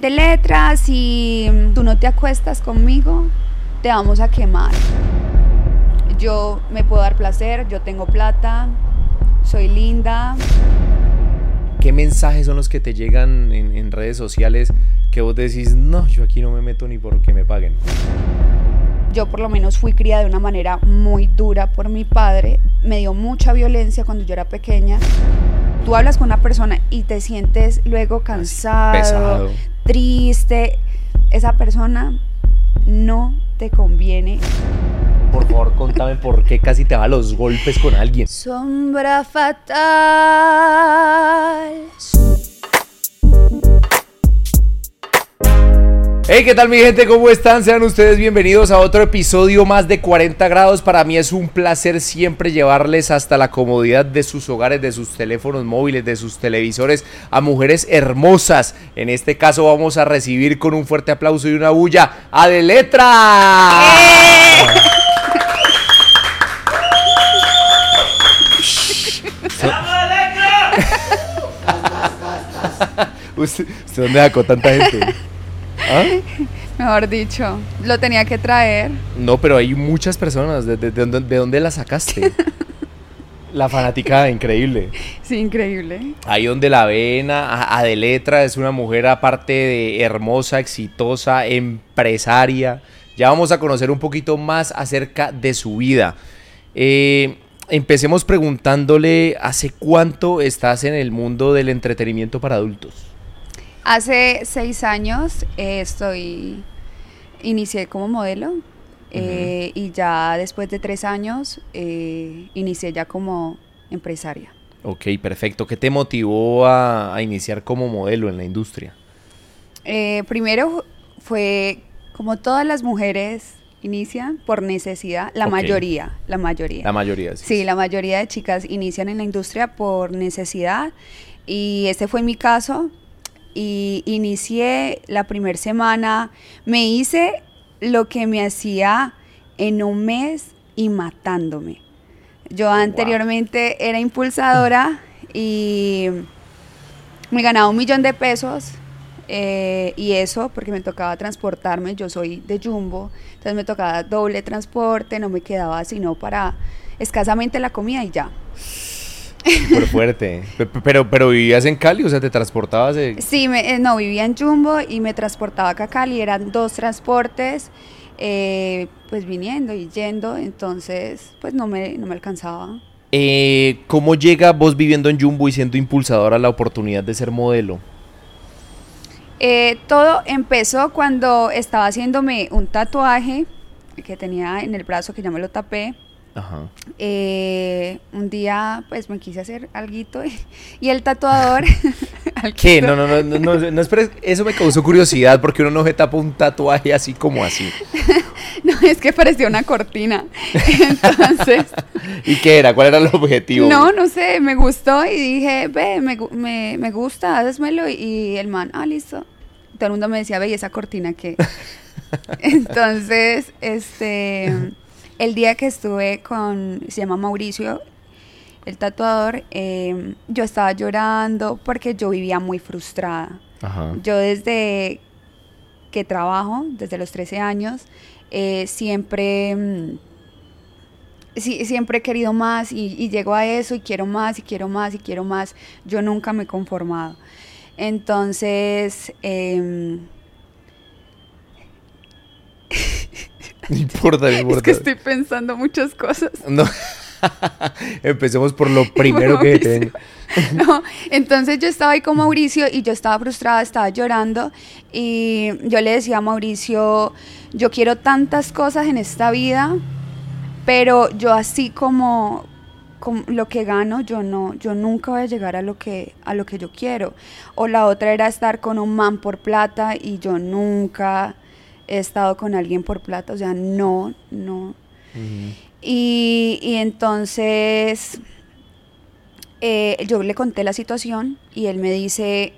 De letras, si tú no te acuestas conmigo, te vamos a quemar. Yo me puedo dar placer, yo tengo plata, soy linda. ¿Qué mensajes son los que te llegan en, en redes sociales que vos decís, no, yo aquí no me meto ni porque me paguen? Yo por lo menos fui criada de una manera muy dura por mi padre. Me dio mucha violencia cuando yo era pequeña. Tú hablas con una persona y te sientes luego cansado, Pesado. Triste. Esa persona no te conviene. Por favor, contame por qué casi te va a los golpes con alguien. Sombra fatal. Hey, ¿qué tal mi gente? ¿Cómo están? Sean ustedes bienvenidos a otro episodio más de 40 grados. Para mí es un placer siempre llevarles hasta la comodidad de sus hogares, de sus teléfonos móviles, de sus televisores a mujeres hermosas. En este caso vamos a recibir con un fuerte aplauso y una bulla a De Letra. ¿Usted, usted dónde sacó tanta gente? ¿Ah? Mejor dicho, lo tenía que traer. No, pero hay muchas personas. ¿De, de- de dónde- de dónde la sacaste? La fanática increíble. Sí, increíble. Ahí donde la ven a, a De Letra es una mujer aparte de hermosa, exitosa, empresaria. Ya vamos a conocer un poquito más acerca de su vida. Eh, empecemos preguntándole, ¿hace cuánto estás en el mundo del entretenimiento para adultos? Hace seis años eh, estoy, inicié como modelo eh, y ya después de tres años eh, inicié ya como empresaria. Ok, perfecto. ¿Qué te motivó a, a iniciar como modelo en la industria? Primero fue como todas las mujeres inician por necesidad, la mayoría, la mayoría. La mayoría, sí. Sí, la mayoría de chicas inician en la industria por necesidad y este fue mi caso y inicié la primera semana, me hice lo que me hacía en un mes y matándome. Yo anteriormente era impulsadora y me ganaba un millón de pesos eh, y eso porque me tocaba transportarme, yo soy de Jumbo, entonces me tocaba doble transporte, no me quedaba sino para escasamente la comida y ya. Súper fuerte. Pe- pe- Pero, pero vivías en Cali, o sea, te transportabas de... Sí, me- eh, no, vivía en Jumbo y me transportaba acá a Cali, eran dos transportes, eh, pues viniendo y yendo, entonces pues no me, no me alcanzaba. Eh, ¿Cómo llega vos viviendo en Jumbo y siendo impulsadora la oportunidad de ser modelo? Eh, todo empezó cuando estaba haciéndome un tatuaje que tenía en el brazo que ya me lo tapé. Ajá. Eh, un día pues me quise hacer alguito y, y el tatuador... ¿Qué? No, no, no, no, no, no, espere, eso me causó curiosidad porque uno no se tapa un tatuaje así como así. No, es que parecía una cortina. Entonces... ¿Y qué era? ¿Cuál era el objetivo? No, no sé, me gustó y dije, ve, me, me, me gusta, házmelo. Y el man, ah, listo. Todo el mundo me decía, ve, ¿y esa cortina qué? Entonces, este, el día que estuve con, se llama Mauricio, el tatuador, eh, yo estaba llorando porque yo vivía muy frustrada. Ajá. Yo desde que trabajo, desde los 13 años, eh, siempre, mm, sí, siempre he querido más y, y llego a eso y quiero más y quiero más y quiero más. Yo nunca me he conformado. Entonces, em, No importa, no es importa. que estoy pensando muchas cosas. No. Empecemos por lo primero que tenga. No, entonces yo estaba ahí con Mauricio y yo estaba frustrada, estaba llorando y yo le decía a Mauricio, yo quiero tantas cosas en esta vida, pero yo así como, como lo que gano, yo no, yo nunca voy a llegar a lo que a lo que yo quiero. O la otra era estar con un man por plata y yo nunca he estado con alguien por plata, o sea, no, no. Y, y entonces eh, yo le conté la situación y él me dice,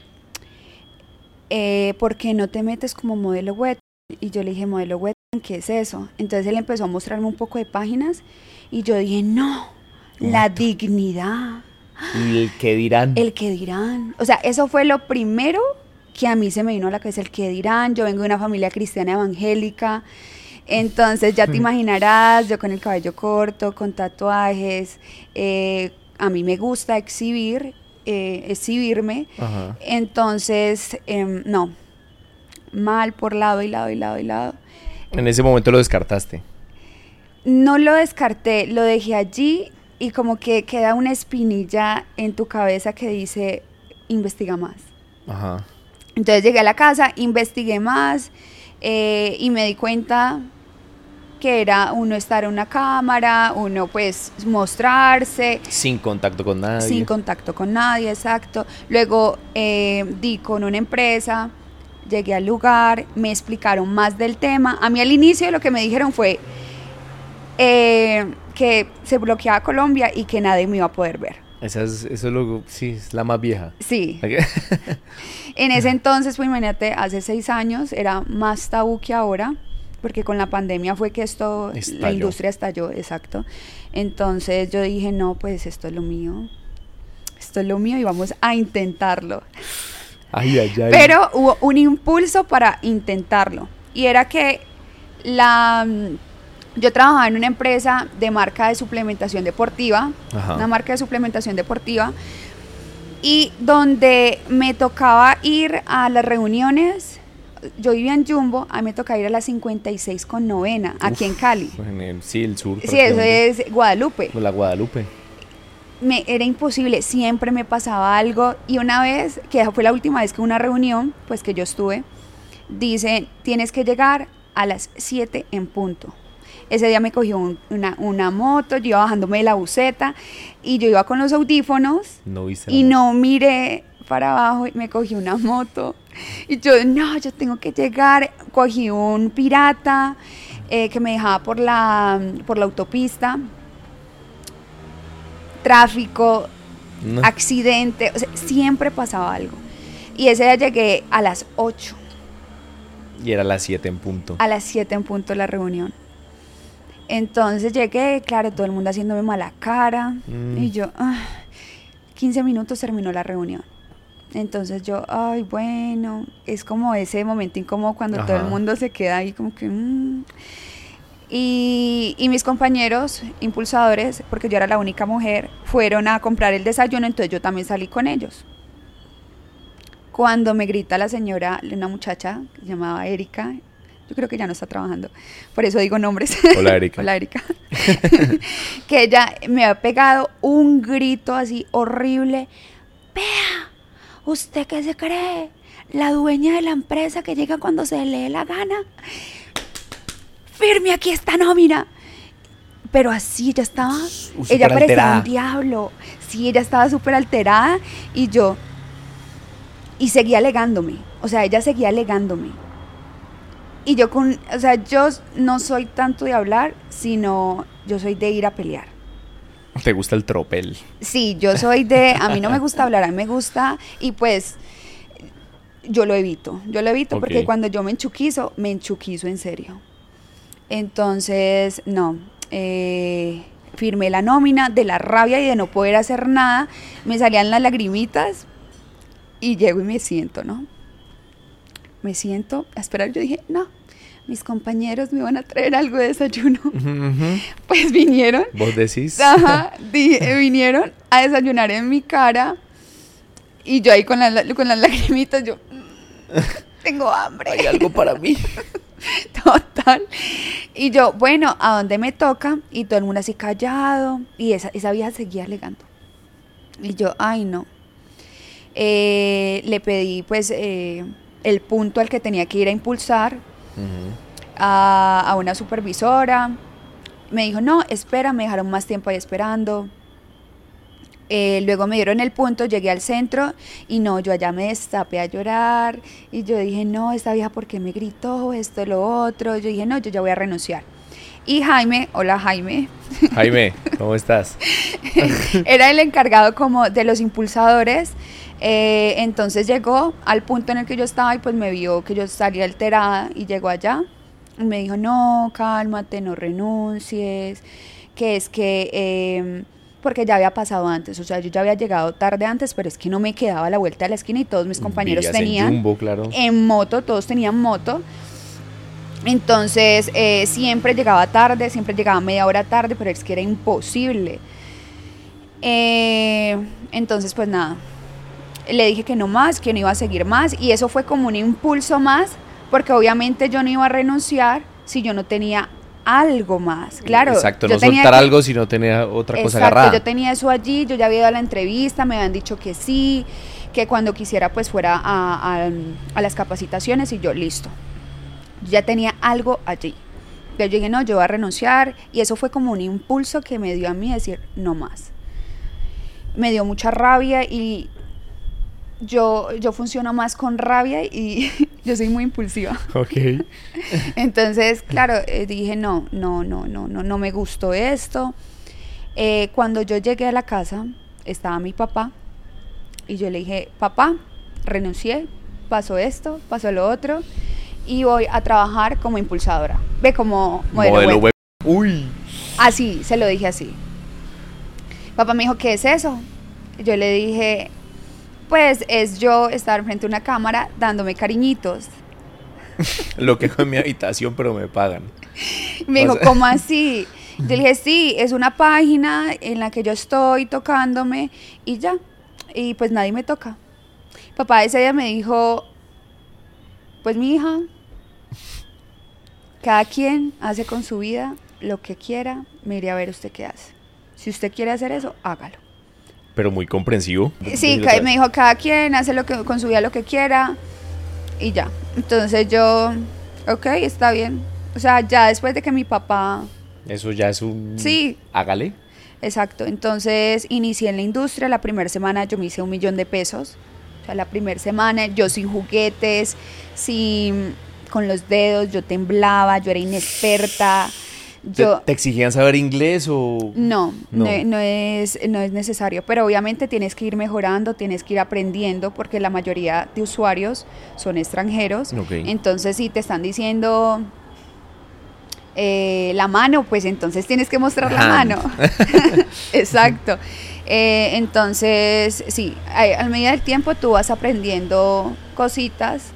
eh, ¿por qué no te metes como modelo web? Y yo le dije, modelo web, ¿qué es eso? Entonces él empezó a mostrarme un poco de páginas y yo dije, no, la dignidad, ¿Y el que dirán? el que dirán. O sea, eso fue lo primero que a mí se me vino a la cabeza el que dirán, yo vengo de una familia cristiana evangélica, entonces ya te imaginarás, yo con el cabello corto, con tatuajes, eh, a mí me gusta exhibir, eh, exhibirme, entonces em, no, mal por lado y lado y lado y lado. En ese momento lo descartaste. No lo descarté, lo dejé allí y como que queda una espinilla en tu cabeza que dice, investiga más. Ajá. Entonces llegué a la casa, investigué más eh, y me di cuenta que era uno estar en una cámara, uno pues mostrarse. Sin contacto con nadie. Sin contacto con nadie, exacto. Luego eh, di con una empresa, llegué al lugar, me explicaron más del tema. A mí al inicio lo que me dijeron fue eh, que se bloqueaba Colombia y que nadie me iba a poder ver. Esa es, eso es lo, sí, es la más vieja. Sí. en ese entonces, pues imagínate, hace seis años era más tabú que ahora porque con la pandemia fue que esto, la industria estalló, exacto. Entonces yo dije, no, pues esto es lo mío, esto es lo mío y vamos a intentarlo. Ay, ay, ay. Pero hubo un impulso para intentarlo y era que la... Yo trabajaba en una empresa de marca de suplementación deportiva, una marca de suplementación deportiva, y donde me tocaba ir a las reuniones yo vivía en Jumbo, a mí me toca ir a la 56 con novena, aquí en Cali. sí, el sur. Sí, eso es Guadalupe. La Guadalupe. Me, era imposible, siempre me pasaba algo y una vez, que fue la última vez que una reunión, pues que yo estuve, dice, tienes que llegar a las 7 en punto. Ese día me cogió una, una, moto, yo iba bajándome de la buceta y yo iba con los audífonos y no miré para abajo y me cogí una moto. Y yo, no, yo tengo que llegar. Cogí un pirata eh, que me dejaba por la, por la autopista. Tráfico, accidente, siempre pasaba algo. Y ese día llegué a las 8. Y era a las 7 en punto. A las 7 en punto la reunión. Entonces llegué, claro, todo el mundo haciéndome mala cara. Mm. Y yo, 15 ah, minutos terminó la reunión. Entonces yo, ay, bueno, es como ese momento incómodo cuando todo el mundo se queda ahí como que... Mm". Y, y, mis compañeros impulsadores, porque yo era la única mujer, fueron a comprar el desayuno, entonces yo también salí con ellos. Cuando me grita la señora, una muchacha que se llamaba Erika, yo creo que ya no está trabajando, por eso digo nombres. Hola Erika. Hola Erika. que ella me ha pegado un grito así horrible. Vea, ¿Usted qué se cree? La dueña de la empresa que llega cuando se le dé la gana. Firme aquí esta nómina. Pero así ella estaba. ella parecía un diablo. Sí, ella estaba súper alterada y yo. Y seguía alegándome. O sea, ella seguía alegándome. Y yo con. O sea, yo no soy tanto de hablar, sino yo soy de ir a pelear. ¿Te gusta el tropel? Sí, yo soy de, a mí no me gusta hablar, a mí me gusta y pues yo lo evito, yo lo evito porque cuando yo me enchuquizo, me enchuquizo en serio. Entonces, no, eh, firmé la nómina de la rabia y de no poder hacer nada, me salían las lagrimitas y llego y me siento, ¿no? Me siento a esperar, yo dije, no, mis compañeros me van a traer algo de desayuno. Pues vinieron. ¿Vos decís? Ajá, eh, vinieron a desayunar en mi cara y yo ahí con, con las lagrimitas, yo tengo hambre. Hay algo para mí. Total. Y yo, bueno, ¿a dónde me toca? Y todo el mundo así callado. Y esa, esa vieja seguía alegando. Y yo, ay, no. Eh, le pedí, pues, eh, el punto al que tenía que ir a impulsar a, una supervisora. Me dijo, no, espera, me dejaron más tiempo ahí esperando. Eh, luego me dieron el punto, llegué al centro y no, yo allá me destapé a llorar y yo dije, no, esta vieja, ¿por qué me gritó esto, lo otro? Yo dije, no, yo ya voy a renunciar. Y Jaime, hola Jaime. Jaime, ¿cómo estás? Era el encargado como de los impulsadores eh, entonces llegó al punto en el que yo estaba y pues me vio que yo salía alterada y llegó allá. Y me dijo, no, cálmate, no renuncies, que es que em, porque ya había pasado antes, o sea, yo ya había llegado tarde antes, pero es que no me quedaba a la vuelta de la esquina y todos mis compañeros Vivías en tenían Jumbo, claro. en moto, todos tenían moto. Entonces eh, siempre llegaba tarde, siempre llegaba media hora tarde, pero es que era imposible. Eh, entonces pues nada, le dije que no más, que no iba a seguir más y eso fue como un impulso más, porque obviamente yo no iba a renunciar si yo no tenía algo más. Claro. Exacto, yo no tenía soltar que- algo si no tenía otra cosa agarrada. yo tenía eso allí, yo ya había ido a la entrevista, me habían dicho que sí, que cuando quisiera pues fuera a, a- a las capacitaciones y yo listo. Yo ya tenía algo allí. Yo dije, no, yo voy a renunciar y eso fue como un impulso que me dio a mí decir, no más. Me dio mucha rabia y yo, yo funciono más con rabia y yo soy muy impulsiva. Ok. Entonces, claro, eh, dije, no, no, no, no, no, no me gustó esto. Eh, cuando yo llegué a la casa, estaba mi papá y yo le dije, papá, renuncié, pasó esto, pasó lo otro y voy a trabajar como impulsadora. Ve como modelo, Modelo web. web. Uy. Así, se lo dije así. Papá me dijo, ¿qué es eso? Yo le dije, pues es yo estar frente a una cámara dándome cariñitos. Lo que hago en mi habitación, pero me pagan. Me O dijo, sea- ¿cómo así? Yo le dije, sí, es una página en la que yo estoy tocándome y ya. Y pues nadie me toca. Papá ese día me dijo, pues mi hija, cada quien hace con su vida lo que quiera, me iré a ver usted qué hace. Si usted quiere hacer eso, hágalo. Pero muy comprensivo. Sí, me dijo, cada quien hace lo que, con su vida lo que quiera y ya. Entonces yo, ok, está bien. O sea, ya después de que mi papá Eso ya es un. Sí. Hágale. Exacto, entonces inicié en la industria, la primera semana yo me hice un millón de pesos, o sea, la primera semana yo sin juguetes, sin, con los dedos, yo temblaba, yo era inexperta, ¿Te, yo... te exigían saber inglés o.? No, no, No. no es, no es necesario, pero obviamente tienes que ir mejorando, tienes que ir aprendiendo, porque la mayoría de usuarios son extranjeros, entonces si te están diciendo eh, la mano, pues entonces tienes que mostrar la mano. Exacto. Eh, entonces, sí, a, a medida del tiempo tú vas aprendiendo cositas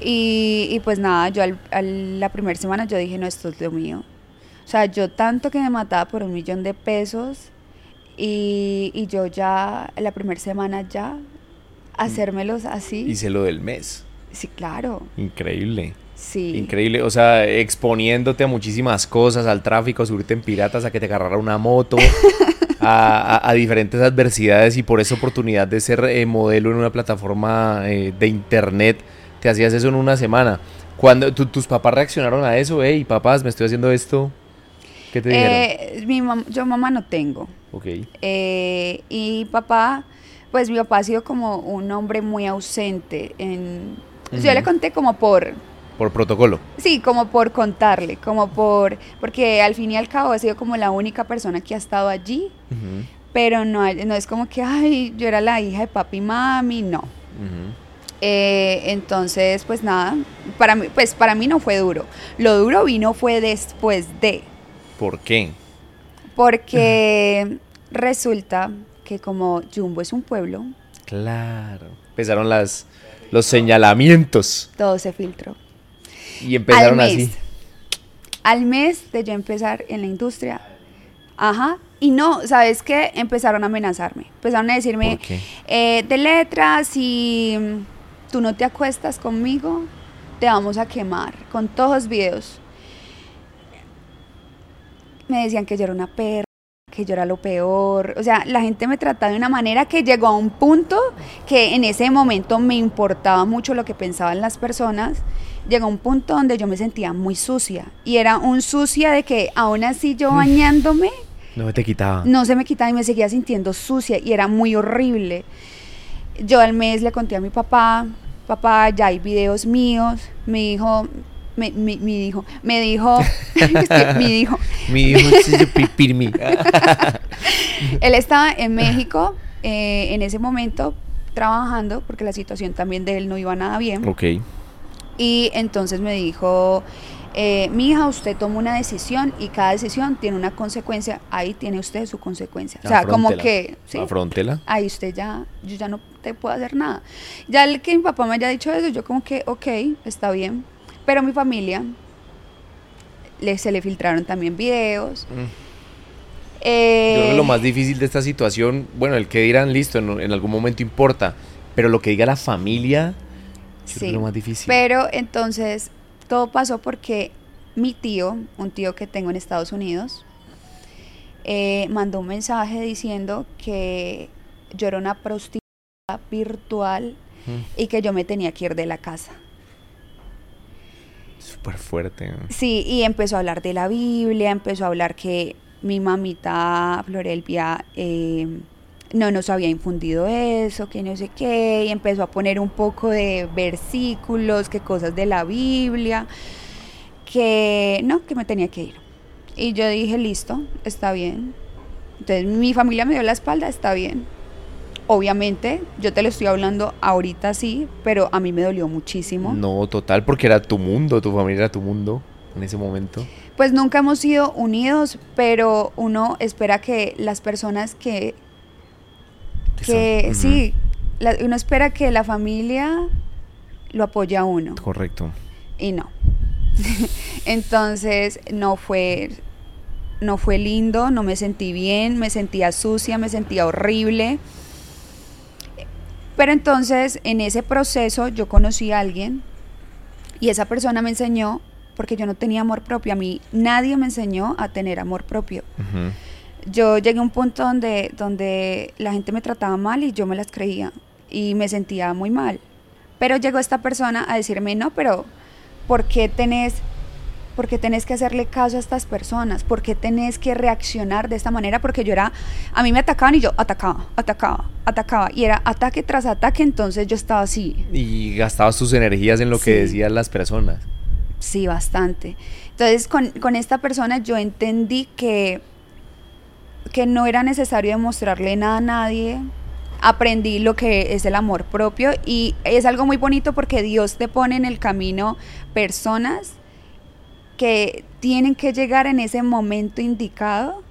y, y pues nada, yo al, al- la primera semana yo dije, no, esto es lo mío. O sea, yo tanto que me mataba por un millón de pesos y, y yo ya, la primera semana ya, hacérmelos así. Hice lo del mes. Sí, claro, Increíble. sí. Increíble. O sea, exponiéndote a muchísimas cosas, al tráfico, a subirte en piratas, a que te agarrara una moto, a, a- a diferentes adversidades y por esa oportunidad de ser eh, modelo en una plataforma eh, de internet, te hacías eso en una semana. Cuando tu- tus papás reaccionaron a eso, hey, papás, me estoy haciendo esto, ¿qué te dijeron? Eh, mi mam- yo mamá no tengo. Ok. Eh, y papá, pues mi papá ha sido como un hombre muy ausente. En, Yo le conté como por, Por protocolo. sí, como por contarle, como por, porque al fin y al cabo ha sido como la única persona que ha estado allí, pero no, no es como que, ay, yo era la hija de papi y mami, no. Eh, entonces, pues nada, para mí, pues para mí no fue duro. Lo duro vino fue después de, ¿Por qué? porque resulta que como Jumbo es un pueblo, Claro. Empezaron las, los señalamientos todo se filtró. y empezaron al mes, así. Al mes de yo empezar en la industria. Ajá. Y no, ¿sabes qué? Empezaron a amenazarme. Empezaron a decirme, eh, de letras, si tú no te acuestas conmigo, te vamos a quemar con todos los videos. Me decían que yo era una perra, que yo era lo peor. O sea, la gente me trataba de una manera que llegó a un punto que en ese momento me importaba mucho lo que pensaban las personas. Llegó a un punto donde yo me sentía muy sucia. Y era un sucia de que aún así yo bañándome No te quitaba. no se me quitaba y me seguía sintiendo sucia y era muy horrible. Yo al mes le conté a mi papá, papá, ya hay videos míos, me dijo, me, me, me dijo, me dijo, es que me dijo, Mi hijo es pipirmi. él estaba en México eh, en ese momento trabajando porque la situación también de él no iba nada bien. ok. Y entonces me dijo, eh, mi hija, usted toma una decisión y cada decisión tiene una consecuencia, ahí tiene usted su consecuencia. O sea, como que... ¿sí? Afrontela. Ahí usted ya, yo ya no te puedo hacer nada. Ya el que mi papá me haya dicho eso, yo como que, ok, está bien. Pero mi familia, le, se le filtraron también videos. Mm. Eh, Yo creo que lo más difícil de esta situación, bueno, el que dirán, listo, en, en algún momento importa, pero lo que diga la familia, yo creo que es lo más difícil. Pero entonces todo pasó porque mi tío, un tío que tengo en Estados Unidos, eh, mandó un mensaje diciendo que yo era una prostituta virtual Mm, y que yo me tenía que ir de la casa. Fuerte. Sí, y empezó a hablar de la Biblia, empezó a hablar que mi mamita Florelvia eh, no nos había infundido eso, que no sé qué, y empezó a poner un poco de versículos, que cosas de la Biblia, que no, que me tenía que ir. Y yo dije, listo, está bien. Entonces mi familia me dio la espalda, está bien. Obviamente, yo te lo estoy hablando ahorita sí, pero a mí me dolió muchísimo. No, total, porque era tu mundo, tu familia era tu mundo en ese momento. Pues nunca hemos sido unidos, pero uno espera que las personas que, que sí, la- uno espera que la familia lo apoye a uno Correcto. y no. Entonces no fue, no fue lindo, no me sentí bien, me sentía sucia, me sentía horrible. Pero entonces en ese proceso yo conocí a alguien y esa persona me enseñó, porque yo no tenía amor propio, a mí nadie me enseñó a tener amor propio. Yo llegué a un punto donde, donde la gente me trataba mal y yo me las creía y me sentía muy mal. Pero llegó esta persona a decirme, no, pero ¿por qué tenés, por qué tenés que hacerle caso a estas personas? ¿Por qué tenés que reaccionar de esta manera? Porque yo era, a mí me atacaban y yo atacaba, atacaba, atacaba. Y era ataque tras ataque, entonces yo estaba así. Y gastabas tus energías en lo que decían las personas. Sí, bastante. Entonces, con, con esta persona yo entendí que, que no era necesario demostrarle nada a nadie. Aprendí lo que es el amor propio y es algo muy bonito porque Dios te pone en el camino personas que tienen que llegar en ese momento indicado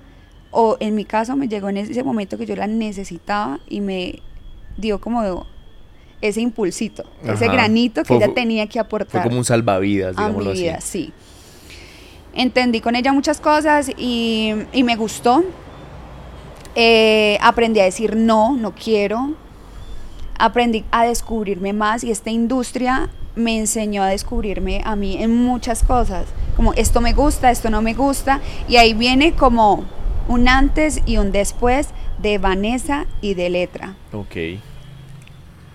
o en mi caso me llegó en ese momento que yo la necesitaba y me dio como ese impulsito, ese Ajá. granito que Fue- ella tenía que aportar Fue como un salvavidas, a mi digámoslo así. vida, sí. Entendí con ella muchas cosas y, y me gustó. Eh, aprendí a decir no, no quiero. Aprendí a descubrirme más y esta industria me enseñó a descubrirme a mí en muchas cosas. Como esto me gusta, esto no me gusta. Y ahí viene como un antes y un después de Vanessa y de Letra. Ok.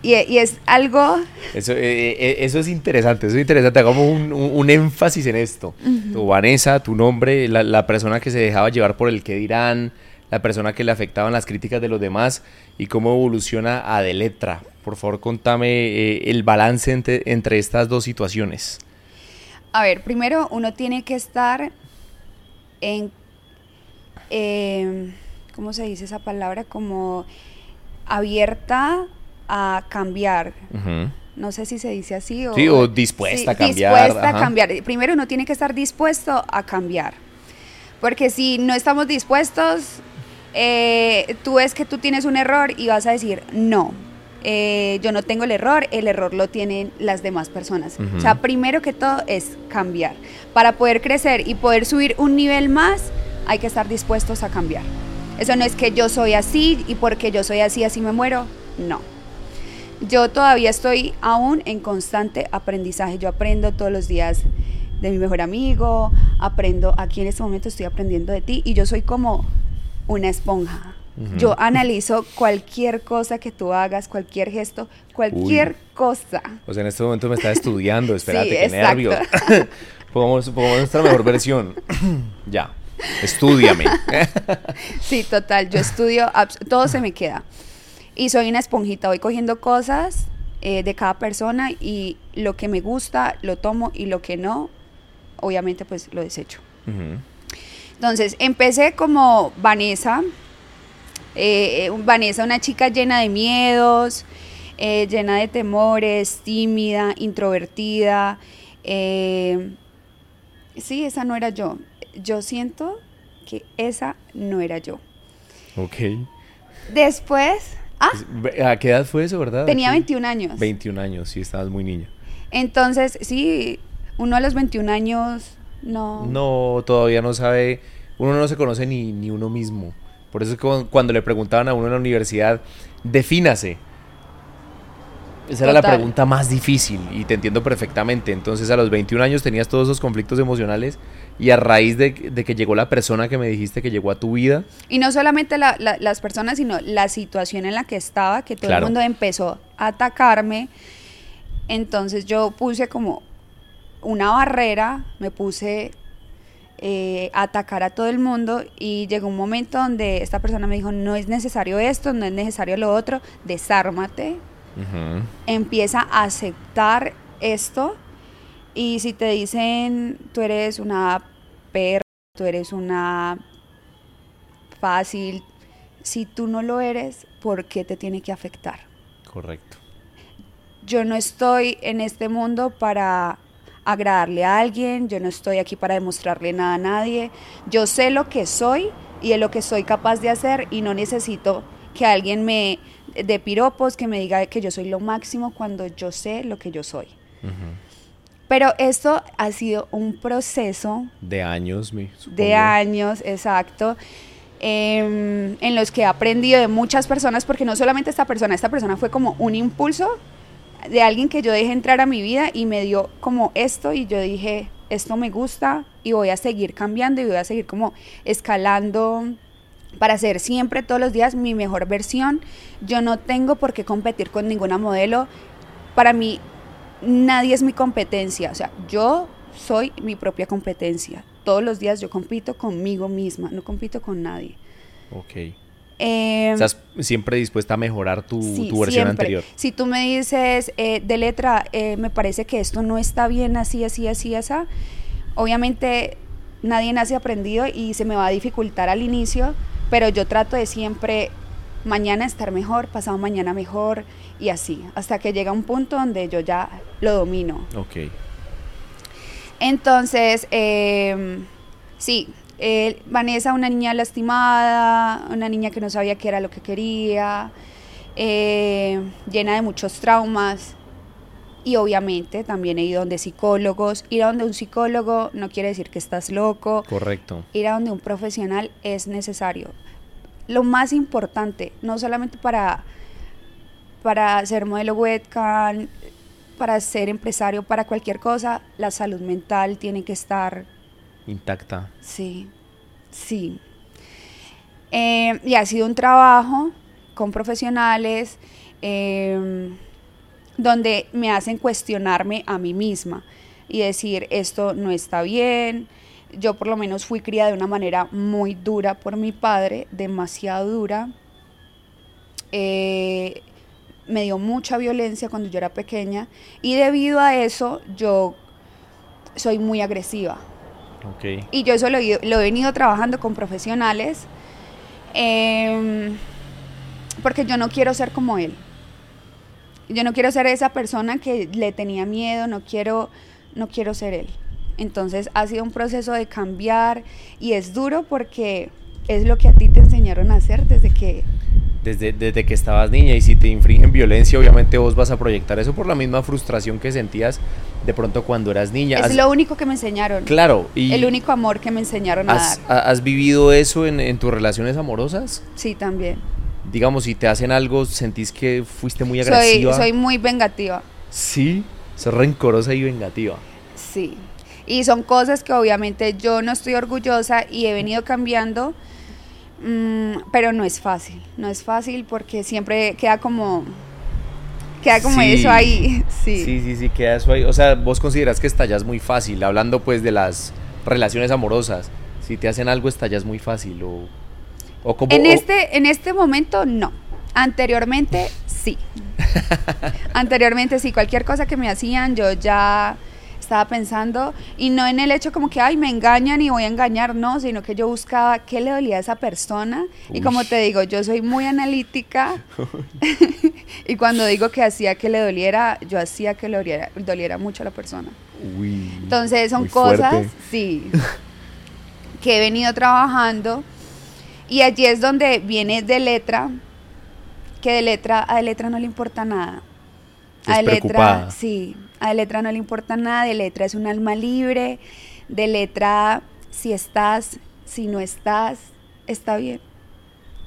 Y, y es algo... Eso, eh, eh, eso es interesante, eso es interesante. Hagamos un, un- un énfasis en esto. Tu Vanessa, tu nombre, la, la persona que se dejaba llevar por el que dirán, la persona que le afectaban las críticas de los demás y cómo evoluciona a de letra. Por favor, contame eh, el balance entre, entre estas dos situaciones. A ver, primero uno tiene que estar en, eh, ¿cómo se dice esa palabra? Como abierta a cambiar. No sé si se dice así o... Sí, o dispuesta a cambiar, Dispuesta ajá. a cambiar. Primero uno tiene que estar dispuesto a cambiar. Porque si no estamos dispuestos, eh, tú ves que tú tienes un error y vas a decir, no, eh, yo no tengo el error, el error lo tienen las demás personas. O sea, primero que todo es cambiar. Para poder crecer y poder subir un nivel más, hay que estar dispuestos a cambiar. Eso no es que yo soy así y porque yo soy así, así me muero. No. Yo todavía estoy aún en constante aprendizaje. Yo aprendo todos los días de mi mejor amigo, aprendo, aquí en este momento estoy aprendiendo de ti y yo soy como una esponja. Yo analizo cualquier cosa que tú hagas, cualquier gesto, cualquier cosa. O sea, en este momento me está estudiando, espérate, Sí, qué nervio. pongamos, pongamos nuestra mejor versión. ya, estúdiame. Sí, total, yo estudio, todo se me queda. Y soy una esponjita, voy cogiendo cosas eh, de cada persona y lo que me gusta lo tomo y lo que no, obviamente pues lo desecho. Ujú. Entonces, empecé como Vanessa. eh, eh, Vanessa, una chica llena de miedos, eh, llena de temores, tímida, introvertida. eh, sí, esa no era yo. Yo siento que esa no era yo. Ok. Después, ah, ¿A qué edad fue eso, verdad? tenía Aquí. 21 años. 21 años, sí, estabas muy niña. Entonces, sí, uno a los 21 años no. No, todavía no sabe, uno no se conoce ni, ni uno mismo. Por eso es que cu- cuando le preguntaban a uno en la universidad, defínase. Esa era la pregunta más difícil y te entiendo perfectamente. Entonces a los 21 años tenías todos esos conflictos emocionales y a raíz de, de que llegó la persona que me dijiste que llegó a tu vida, Y no solamente la- la- las personas, sino la situación en la que estaba, que todo Claro. el mundo empezó a atacarme. Entonces yo puse como una barrera, me puse eh, a atacar a todo el mundo y llegó un momento donde esta persona me dijo, no es necesario esto, no es necesario lo otro, desármate, empieza a aceptar esto y si te dicen tú eres una perra, tú eres una fácil, si tú no lo eres, ¿por qué te tiene que afectar? correcto. Yo no estoy en este mundo para agradarle a alguien, yo no estoy aquí para demostrarle nada a nadie, yo sé lo que soy y de lo que soy capaz de hacer y no necesito que alguien me de piropos, que me diga que yo soy lo máximo cuando yo sé lo que yo soy. Pero esto ha sido un proceso De años, mi. supongo. de años, exacto, em, en los que he aprendido de muchas personas, porque no solamente esta persona, esta persona fue como un impulso de alguien que yo dejé entrar a mi vida y me dio como esto y yo dije, esto me gusta y voy a seguir cambiando y voy a seguir como escalando para ser siempre todos los días mi mejor versión. Yo no tengo por qué competir con ninguna modelo. Para mí nadie es mi competencia, o sea, yo soy mi propia competencia. Todos los días yo compito conmigo misma, no compito con nadie. Ok. Eh, Estás siempre dispuesta a mejorar tu, sí, tu versión siempre. anterior. Si tú me dices eh, de letra, eh, me parece que esto no está bien así, así, así, así, obviamente nadie nace aprendido y se me va a dificultar al inicio, pero yo trato de siempre mañana estar mejor, pasado mañana mejor y así, hasta que llega un punto donde yo ya lo domino. Ok. Entonces, eh, sí, eh, Vanessa, una niña lastimada, una niña que no sabía qué era lo que quería, eh, llena de muchos traumas. Y obviamente también he ido donde psicólogos. Ir a donde un psicólogo no quiere decir que estás loco. Correcto. Ir a donde un profesional es necesario. Lo más importante, no solamente para, para ser modelo webcam, para ser empresario, para cualquier cosa, la salud mental tiene que estar, Intacta. sí, sí. Eh, y ha sido un trabajo con profesionales eh, donde me hacen cuestionarme a mí misma y decir, esto no está bien. Yo por lo menos fui criada de una manera muy dura por mi padre, demasiado dura. Eh, me dio mucha violencia cuando yo era pequeña y debido a eso yo soy muy agresiva. Ok. Y yo eso lo, he venido trabajando con profesionales em, porque yo no quiero ser como él. Yo no quiero ser esa persona que le tenía miedo, no quiero, no quiero ser él. Entonces ha sido un proceso de cambiar y es duro porque es lo que a ti te enseñaron a hacer desde que... Desde, desde que estabas niña y si te infringen violencia, obviamente vos vas a proyectar eso por la misma frustración que sentías de pronto cuando eras niña. Es Has- lo único que me enseñaron. Claro, y El único amor que me enseñaron a has, dar. ha- has vivido eso en, en tus relaciones amorosas? Sí, también. Digamos, si te hacen algo, sentís que fuiste muy Soy, agresiva. soy muy vengativa. Sí, sos rencorosa y vengativa. Sí. Y son cosas que obviamente yo no estoy orgullosa y he venido cambiando, mm, pero no es fácil. No es fácil porque siempre queda como. Queda como Sí. eso ahí. Sí. Sí, sí, sí, queda eso ahí. O sea, vos consideras que estallas muy fácil, hablando pues de las relaciones amorosas. Si te hacen algo, estallas muy fácil o, o como... En o- este, en este momento no. Anteriormente sí. Anteriormente sí. Cualquier cosa que me hacían, yo ya estaba pensando, y no en el hecho como que, ay, me engañan y voy a engañar, no, sino que yo buscaba qué le dolía a esa persona. Y como Uy. te digo, yo soy muy analítica. y cuando digo que hacía que le doliera, yo hacía que le doliera, doliera mucho a la persona. Uy, Entonces son cosas, fuerte. sí, que he venido trabajando y allí es donde viene de letra, que de letra a de letra no le importa nada. Es A de letra, sí, a de letra no le importa nada, de letra es un alma libre, de letra si estás, si no estás, está bien.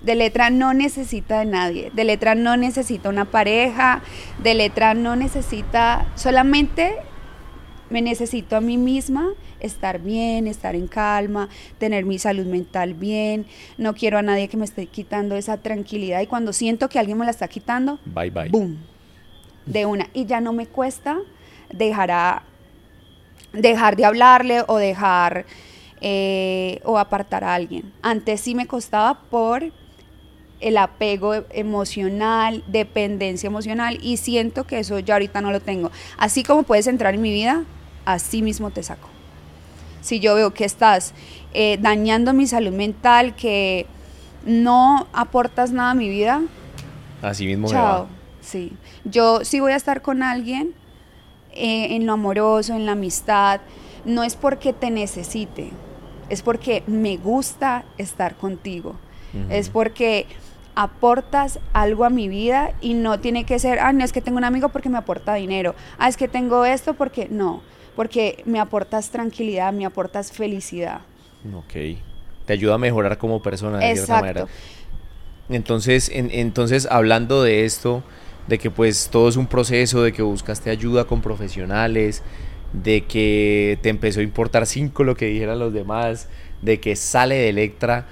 De letra no necesita de nadie, de letra no necesita una pareja, de letra no necesita, solamente me necesito a mí misma estar bien, estar en calma, tener mi salud mental bien, no quiero a nadie que me esté quitando esa tranquilidad y cuando siento que alguien me la está quitando, Bye bye. boom, de una. Y ya no me cuesta dejar, a- dejar de hablarle o dejar eh, o apartar a alguien. Antes sí me costaba por el apego emocional, dependencia emocional y siento que eso ya ahorita no lo tengo. Así como puedes entrar en mi vida, así mismo te saco. Si yo veo que estás eh, dañando mi salud mental, que no aportas nada a mi vida, Así mismo me Chao. va. Sí. Yo sí voy a estar con alguien eh, en lo amoroso, en la amistad. No es porque te necesite, es porque me gusta estar contigo. Es porque aportas algo a mi vida y no tiene que ser, ah, no es que tengo un amigo porque me aporta dinero. Ah, es que tengo esto porque no, porque me aportas tranquilidad, me aportas felicidad. Ok. Te ayuda a mejorar como persona de cierta manera. Exacto. Entonces, en- entonces, hablando de esto, de que pues todo es un proceso, de que buscaste ayuda con profesionales, de que te empezó a importar cinco lo que dijeran los demás, de que sale de Electra,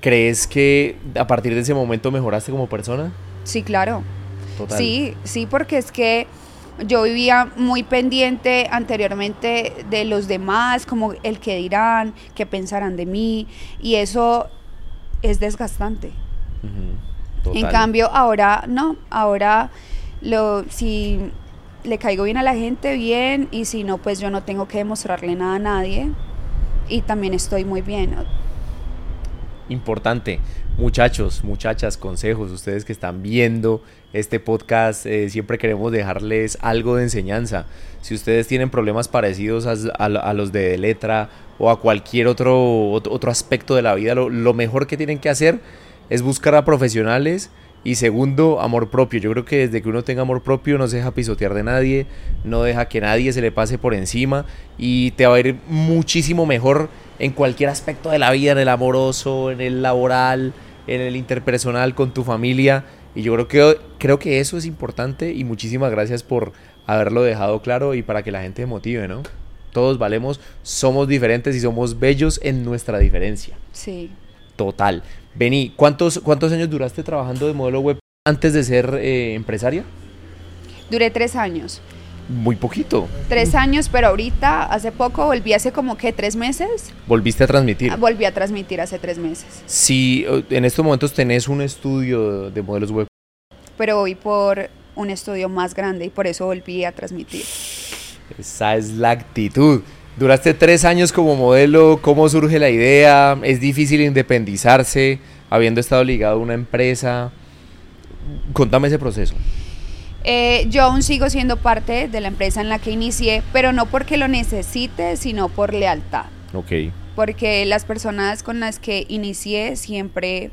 ¿crees que a partir de ese momento mejoraste como persona? Sí, claro. Total. Sí, sí, porque es que yo vivía muy pendiente anteriormente de los demás, como el que dirán, qué pensarán de mí, y eso es desgastante. En total. cambio, ahora no, ahora lo, si le caigo bien a la gente, bien, y si no, pues yo no tengo que demostrarle nada a nadie, y también estoy muy bien. Importante, muchachos, muchachas, consejos, ustedes que están viendo este podcast, eh, siempre queremos dejarles algo de enseñanza. Si ustedes tienen problemas parecidos a, a- a los de letra o a cualquier otro, ot- otro aspecto de la vida, lo, lo mejor que tienen que hacer es buscar a profesionales y segundo, amor propio. Yo creo que desde que uno tenga amor propio no se deja pisotear de nadie, no deja que nadie se le pase por encima y te va a ir muchísimo mejor en cualquier aspecto de la vida, en el amoroso, en el laboral, en el interpersonal, con tu familia. Y yo creo que, creo que eso es importante y muchísimas gracias por haberlo dejado claro y para que la gente se motive, ¿no? Todos valemos, somos diferentes y somos bellos en nuestra diferencia. Sí. Total. Beni, ¿cuántos, ¿cuántos años duraste trabajando de modelo web antes de ser eh, empresaria? Duré tres años. Muy poquito. Tres años, pero ahorita, hace poco, volví hace como que tres meses. Volviste a transmitir. Ah, Volví a transmitir hace tres meses. Si eh, en estos momentos tenés un estudio de modelos web, Pero voy por un estudio más grande y por eso volví a transmitir. esa es la actitud. Duraste tres años como modelo, ¿cómo surge la idea? ¿Es difícil independizarse habiendo estado ligado a una empresa? Contame ese proceso. Eh, yo aún sigo siendo parte de la empresa en la que inicié, pero no porque lo necesite, sino por lealtad. Ok. Porque las personas con las que inicié siempre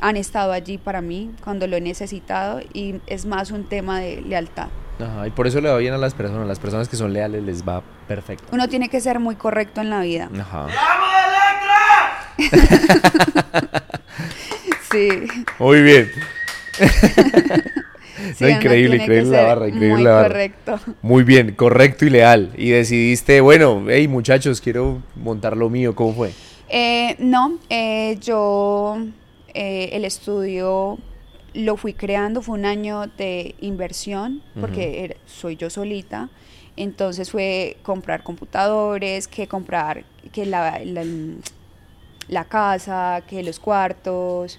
han estado allí para mí cuando lo he necesitado y es más un tema de lealtad. Ajá, y por eso le va bien a las personas. Las personas que son leales les va perfecto. Uno tiene que ser muy correcto en la vida. Ajá. Sí. Muy bien. sí, No, increíble, increíble la barra, increíble muy la barra. correcto. Muy bien, correcto y leal. Y decidiste, bueno, hey muchachos, quiero montar lo mío. ¿Cómo fue? Eh, no, eh, yo eh, el estudio lo fui creando, fue un año de inversión, porque era- soy yo solita. Entonces fue comprar computadores, que comprar que la, la, la casa, que los cuartos,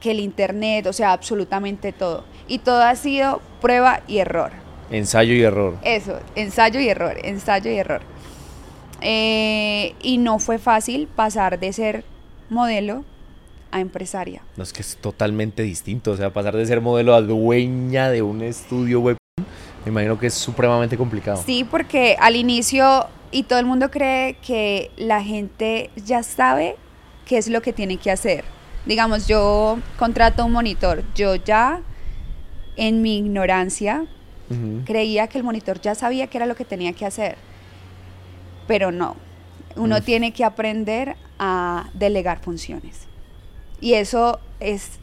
que el internet, o sea, absolutamente todo. Y todo ha sido prueba y error. Ensayo y error. Eso, ensayo y error, ensayo y error. Eh, y no fue fácil pasar de ser modelo a empresaria. No es que es totalmente distinto. O sea, pasar de ser modelo a dueña de un estudio web Me imagino que es supremamente complicado. Sí, porque al inicio y todo el mundo cree que la gente ya sabe qué es lo que tiene que hacer. Digamos, yo contrato un monitor, yo ya en mi ignorancia creía que el monitor ya sabía qué era lo que tenía que hacer, pero no. Uno tiene que aprender a delegar funciones. Y eso es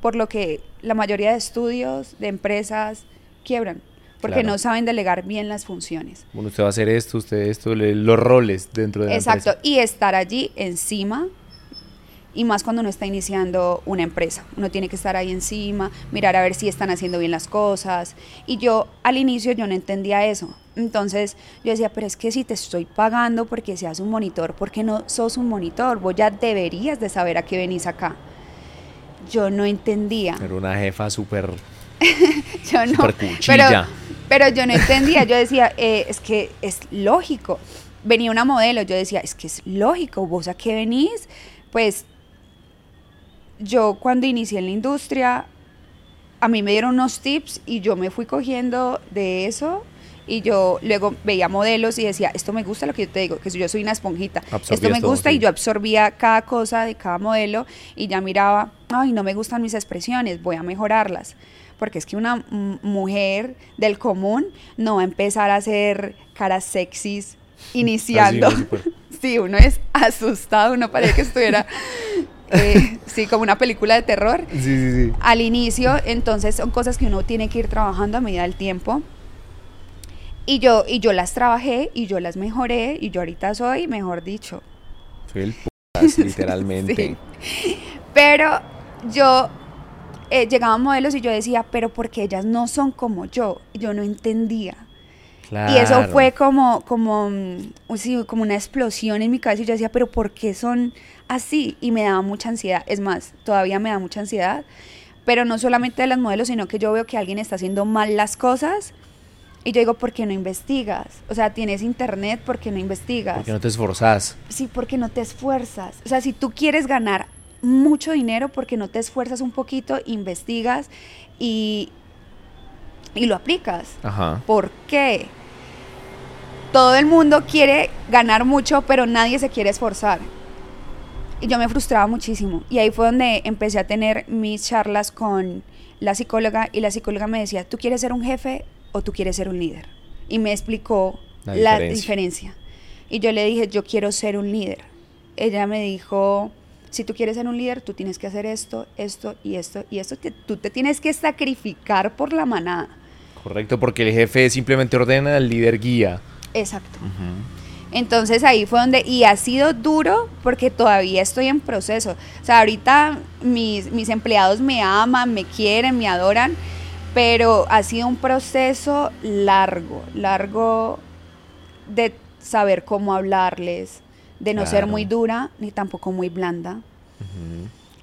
por lo que la mayoría de estudios, de empresas, quiebran, porque Claro. no saben delegar bien las funciones. Bueno, usted va a hacer esto, usted esto, los roles dentro de la Exacto, empresa. y estar allí encima, y más cuando uno está iniciando una empresa. Uno tiene que estar ahí encima, mirar a ver si están haciendo bien las cosas. Y yo al inicio yo no entendía eso. Entonces yo decía, pero es que si te estoy pagando porque seas un monitor, ¿por qué no sos un monitor? Vos ya deberías de saber a qué venís acá. Yo no entendía. Era una jefa súper... Yo no. Pero, cuchilla. pero yo no entendía. Yo decía, eh, es que es lógico. Venía una modelo, yo decía, es que es lógico. ¿Vos a qué venís? Pues yo cuando inicié en la industria, a mí me dieron unos tips y yo me fui cogiendo de eso. Y yo luego veía modelos y decía, esto me gusta lo que yo te digo, que yo soy una esponjita. esto me todo, gusta sí. y yo absorbía cada cosa de cada modelo y ya miraba, ay, no me gustan mis expresiones, voy a mejorarlas. Porque es que una mujer del común no va a empezar a hacer caras sexys iniciando. Así. Sí, uno es asustado, uno parece que estuviera, eh, sí, como una película de terror. Sí, sí, sí. Al inicio, entonces son cosas que uno tiene que ir trabajando a medida del tiempo. Y yo, y yo las trabajé y yo las mejoré y yo ahorita soy, mejor dicho, Soy el putas, literalmente. Sí. Pero yo eh, llegaban modelos y yo decía, pero porque ellas no son como yo, yo no entendía. Claro. Y eso fue como, como, mm, como una explosión en mi cabeza y yo decía, pero ¿por qué son así? Y me daba mucha ansiedad. Es más, todavía me da mucha ansiedad. Pero no solamente de las modelos, sino que yo veo que alguien está haciendo mal las cosas. Y yo digo, ¿por qué no investigas? O sea, tienes internet, ¿por qué no investigas? Porque no te esforzás. Sí, porque no te esfuerzas. O sea, si tú quieres ganar mucho dinero, porque no te esfuerzas un poquito, investigas y, y lo aplicas. Ajá. ¿Por qué? Todo el mundo quiere ganar mucho, pero nadie se quiere esforzar. Y yo me frustraba muchísimo. Y ahí fue donde empecé a tener mis charlas con la psicóloga y la psicóloga me decía, ¿tú quieres ser un jefe o tú quieres ser un líder? Y me explicó La diferencia. Y yo le dije, yo quiero ser un líder. Ella me dijo, si tú quieres ser un líder, tú tienes que hacer esto, esto y esto y esto. Te- tú te tienes que sacrificar por la manada. Correcto, porque el jefe simplemente ordena, el líder guía. Exacto. Entonces ahí fue donde, y ha sido duro porque todavía estoy en proceso. O sea, ahorita mis, mis empleados me aman, me quieren, me adoran, pero ha sido un proceso largo, largo de saber cómo hablarles, de no ser Claro. muy dura ni tampoco muy blanda.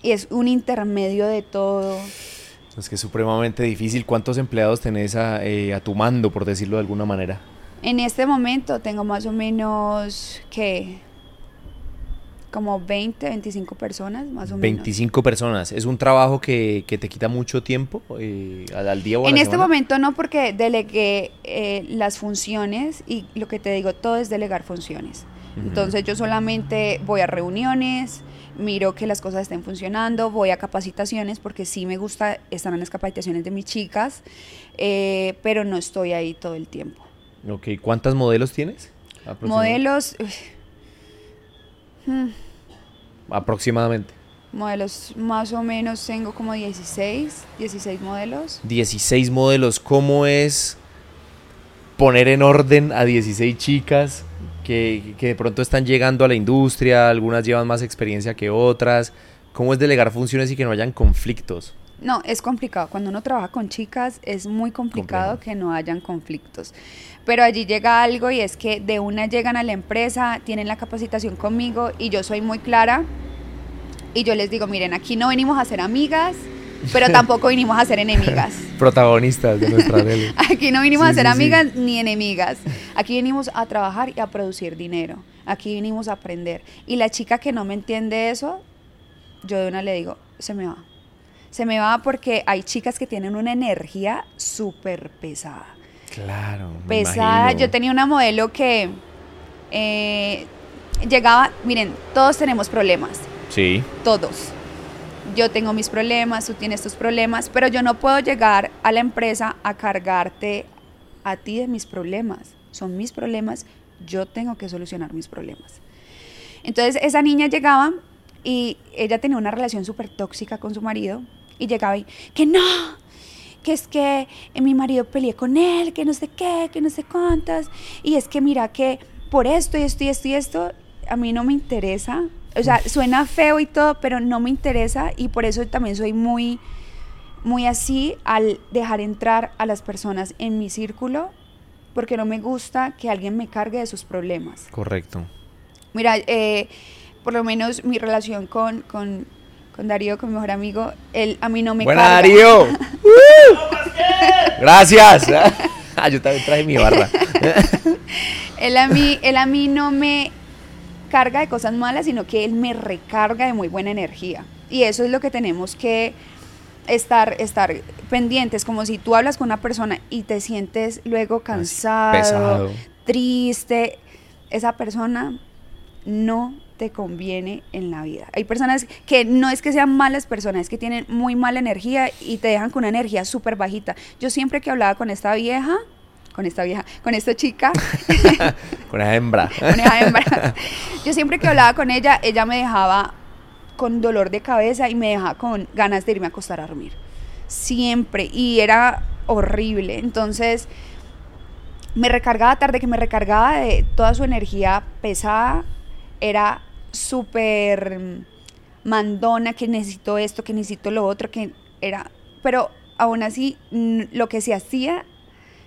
Y es un intermedio de todo. Es que es supremamente difícil. ¿Cuántos empleados tenés a, eh, a tu mando, por decirlo de alguna manera? En este momento tengo más o menos que como 20, 25 personas, más o menos. 25 personas. ¿Es un trabajo que, que te quita mucho tiempo eh, al, al día o a En la este semana? momento no, porque delegué eh, las funciones y lo que te digo, todo es delegar funciones. Entonces yo solamente voy a reuniones, miro que las cosas estén funcionando, voy a capacitaciones, porque sí me gusta estar en las capacitaciones de mis chicas, eh, pero no estoy ahí todo el tiempo. Ok, ¿cuántas modelos tienes? Modelos, hmm, Aproximadamente. modelos más o menos tengo como 16, 16 modelos. 16 modelos. ¿Cómo es poner en orden a 16 chicas que, que de pronto están llegando a la industria? Algunas llevan más experiencia que otras. ¿Cómo es delegar funciones y que no hayan conflictos? No, es complicado. Cuando uno trabaja con chicas es muy complicado Complejo. que no hayan conflictos. Pero allí llega algo y es que de una llegan a la empresa, tienen la capacitación conmigo y yo soy muy clara. Y yo les digo, miren, aquí no venimos a ser amigas, pero tampoco vinimos a ser enemigas. Protagonistas de nuestra tele. Aquí no vinimos Sí, a ser sí, sí. amigas ni enemigas. Aquí venimos a trabajar y a producir dinero. Aquí venimos a aprender. Y la chica que no me entiende eso, yo de una le digo, se me va. Se me va porque hay chicas que tienen una energía súper pesada. Claro. pesada. Yo tenía una modelo que eh, llegaba, miren, todos tenemos problemas. Sí. Todos. Yo tengo mis problemas, tú tienes tus problemas, pero yo no puedo llegar a la empresa a cargarte a ti de mis problemas. Son mis problemas, yo tengo que solucionar mis problemas. Entonces esa niña llegaba y ella tenía una relación súper tóxica con su marido y llegaba y, que no, que es que mi marido peleé con él, que no sé qué, que no sé cuántas, y es que mira que por esto y esto y esto y esto, a mí no me interesa. O sea, suena feo y todo, pero no me interesa y por eso también soy muy, muy así al dejar entrar a las personas en mi círculo, porque no me gusta que alguien me cargue de sus problemas. Correcto. Mira, eh, por lo menos mi relación con, con, con Darío, con mi mejor amigo, él a mí no me Buena, carga. Darío. Gracias. Ah, yo también traje mi barra. él, a mí, él a mí no me carga de cosas malas, sino que él me recarga de muy buena energía. Y eso es lo que tenemos que estar, estar pendientes, como si tú hablas con una persona y te sientes luego cansado, pesado. triste, esa persona no te conviene en la vida. Hay personas que no es que sean malas personas, es que tienen muy mala energía y te dejan con una energía súper bajita. Yo siempre que hablaba con esta vieja, con esta vieja, con esta chica, Con esa hembra. con esa hembra, yo siempre que hablaba con ella, ella me dejaba con dolor de cabeza y me dejaba con ganas de irme a acostar a dormir. Siempre. Y era horrible. Entonces, me recargaba tarde, que me recargaba de toda su energía pesada. Era súper mandona, que necesito esto, que necesito lo otro, que era... Pero aún así, lo que se hacía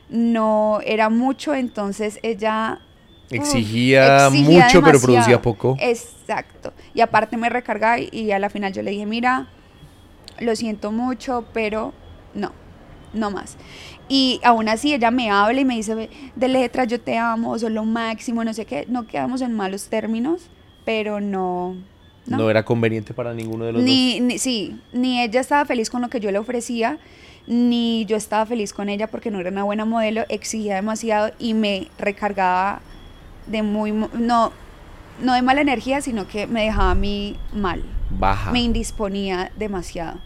no era mucho, entonces ella uf, Exigía mucho, pero producía demasiado. poco. Exacto. Y aparte me recargaba y, y a la final yo le dije, mira, lo siento mucho, pero no, no más. Y aún así ella me habla y me dice, de letra, yo te amo, sos lo máximo, no sé qué. No quedamos en malos términos, pero no... No, era conveniente para ninguno de los Ni, ni, sí, ni ella estaba feliz con lo que yo le ofrecía, ni yo estaba feliz con ella porque no era una buena modelo, exigía demasiado y me recargaba de muy, no, no de mala energía, sino que me dejaba a mí mal. Baja. me indisponía demasiado.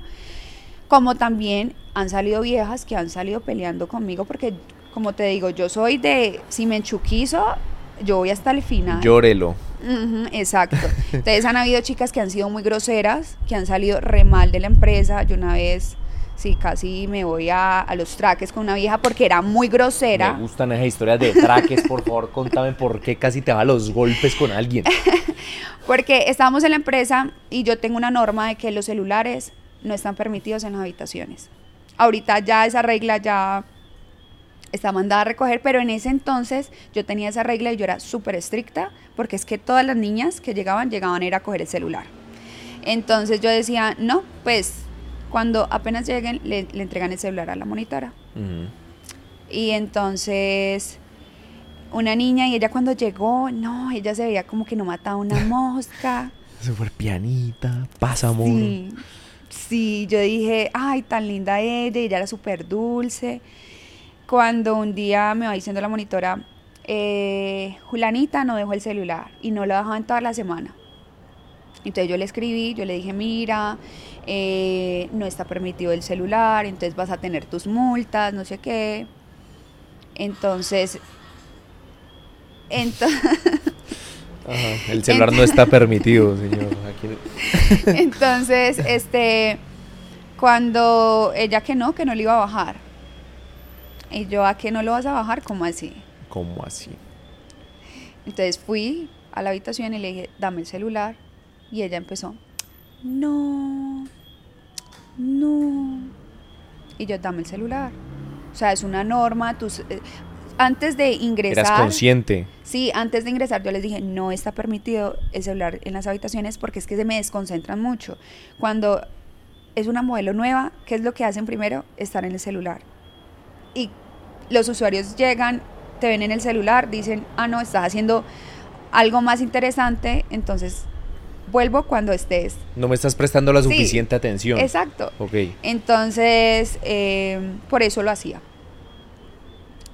Como también han salido viejas que han salido peleando conmigo porque, como te digo, yo soy de, si me enchuquizo, yo voy hasta el final. Llórelo. Ujú, exacto. Entonces han habido chicas que han sido muy groseras, que han salido re mal de la empresa. Yo una vez, sí, casi me voy a, a los traques con una vieja porque era muy grosera. Me gustan esas historias de traques, por favor, contame por qué casi te va a los golpes con alguien. Porque estábamos en la empresa y yo tengo una norma de que los celulares no están permitidos en las habitaciones. Ahorita ya esa regla ya está mandada a recoger, pero en ese entonces yo tenía esa regla y yo era súper estricta porque es que todas las niñas que llegaban, llegaban a ir a coger el celular. Entonces yo decía, no, pues cuando apenas lleguen le, le entregan el celular a la monitora. Y entonces una niña y ella cuando llegó, no, ella se veía como que no mataba una mosca. Súper pianita, pasa amor. Sí, sí, yo dije, ay, tan linda ella, y ella era súper dulce. Cuando un día me va diciendo la monitora, eh, Julanita no dejó el celular y no lo dejaba en toda la semana. Entonces yo le escribí, yo le dije, mira, eh, no está permitido el celular, entonces vas a tener tus multas, no sé qué. Entonces, ento- Ajá, El celular no está permitido, señor. Aquí- Entonces, este, cuando ella que no, que no le iba a bajar. Y yo, ¿a qué no lo vas a bajar? ¿Cómo así? ¿Cómo así? Entonces fui a la habitación y le dije, dame el celular. Y ella empezó, no, no. Y yo, dame el celular. O sea, es una norma. Tus, eh, antes de ingresar... Eras consciente. Sí, antes de ingresar yo les dije, no está permitido el celular en las habitaciones porque es que se me desconcentran mucho. Cuando es una modelo nueva, ¿qué es lo que hacen primero? Estar en el celular. Y los usuarios llegan, te ven en el celular, dicen, ah, no, estás haciendo algo más interesante, entonces vuelvo cuando estés. No me estás prestando la Sí, suficiente atención. Exacto. Ok. Entonces, eh, por eso lo hacía.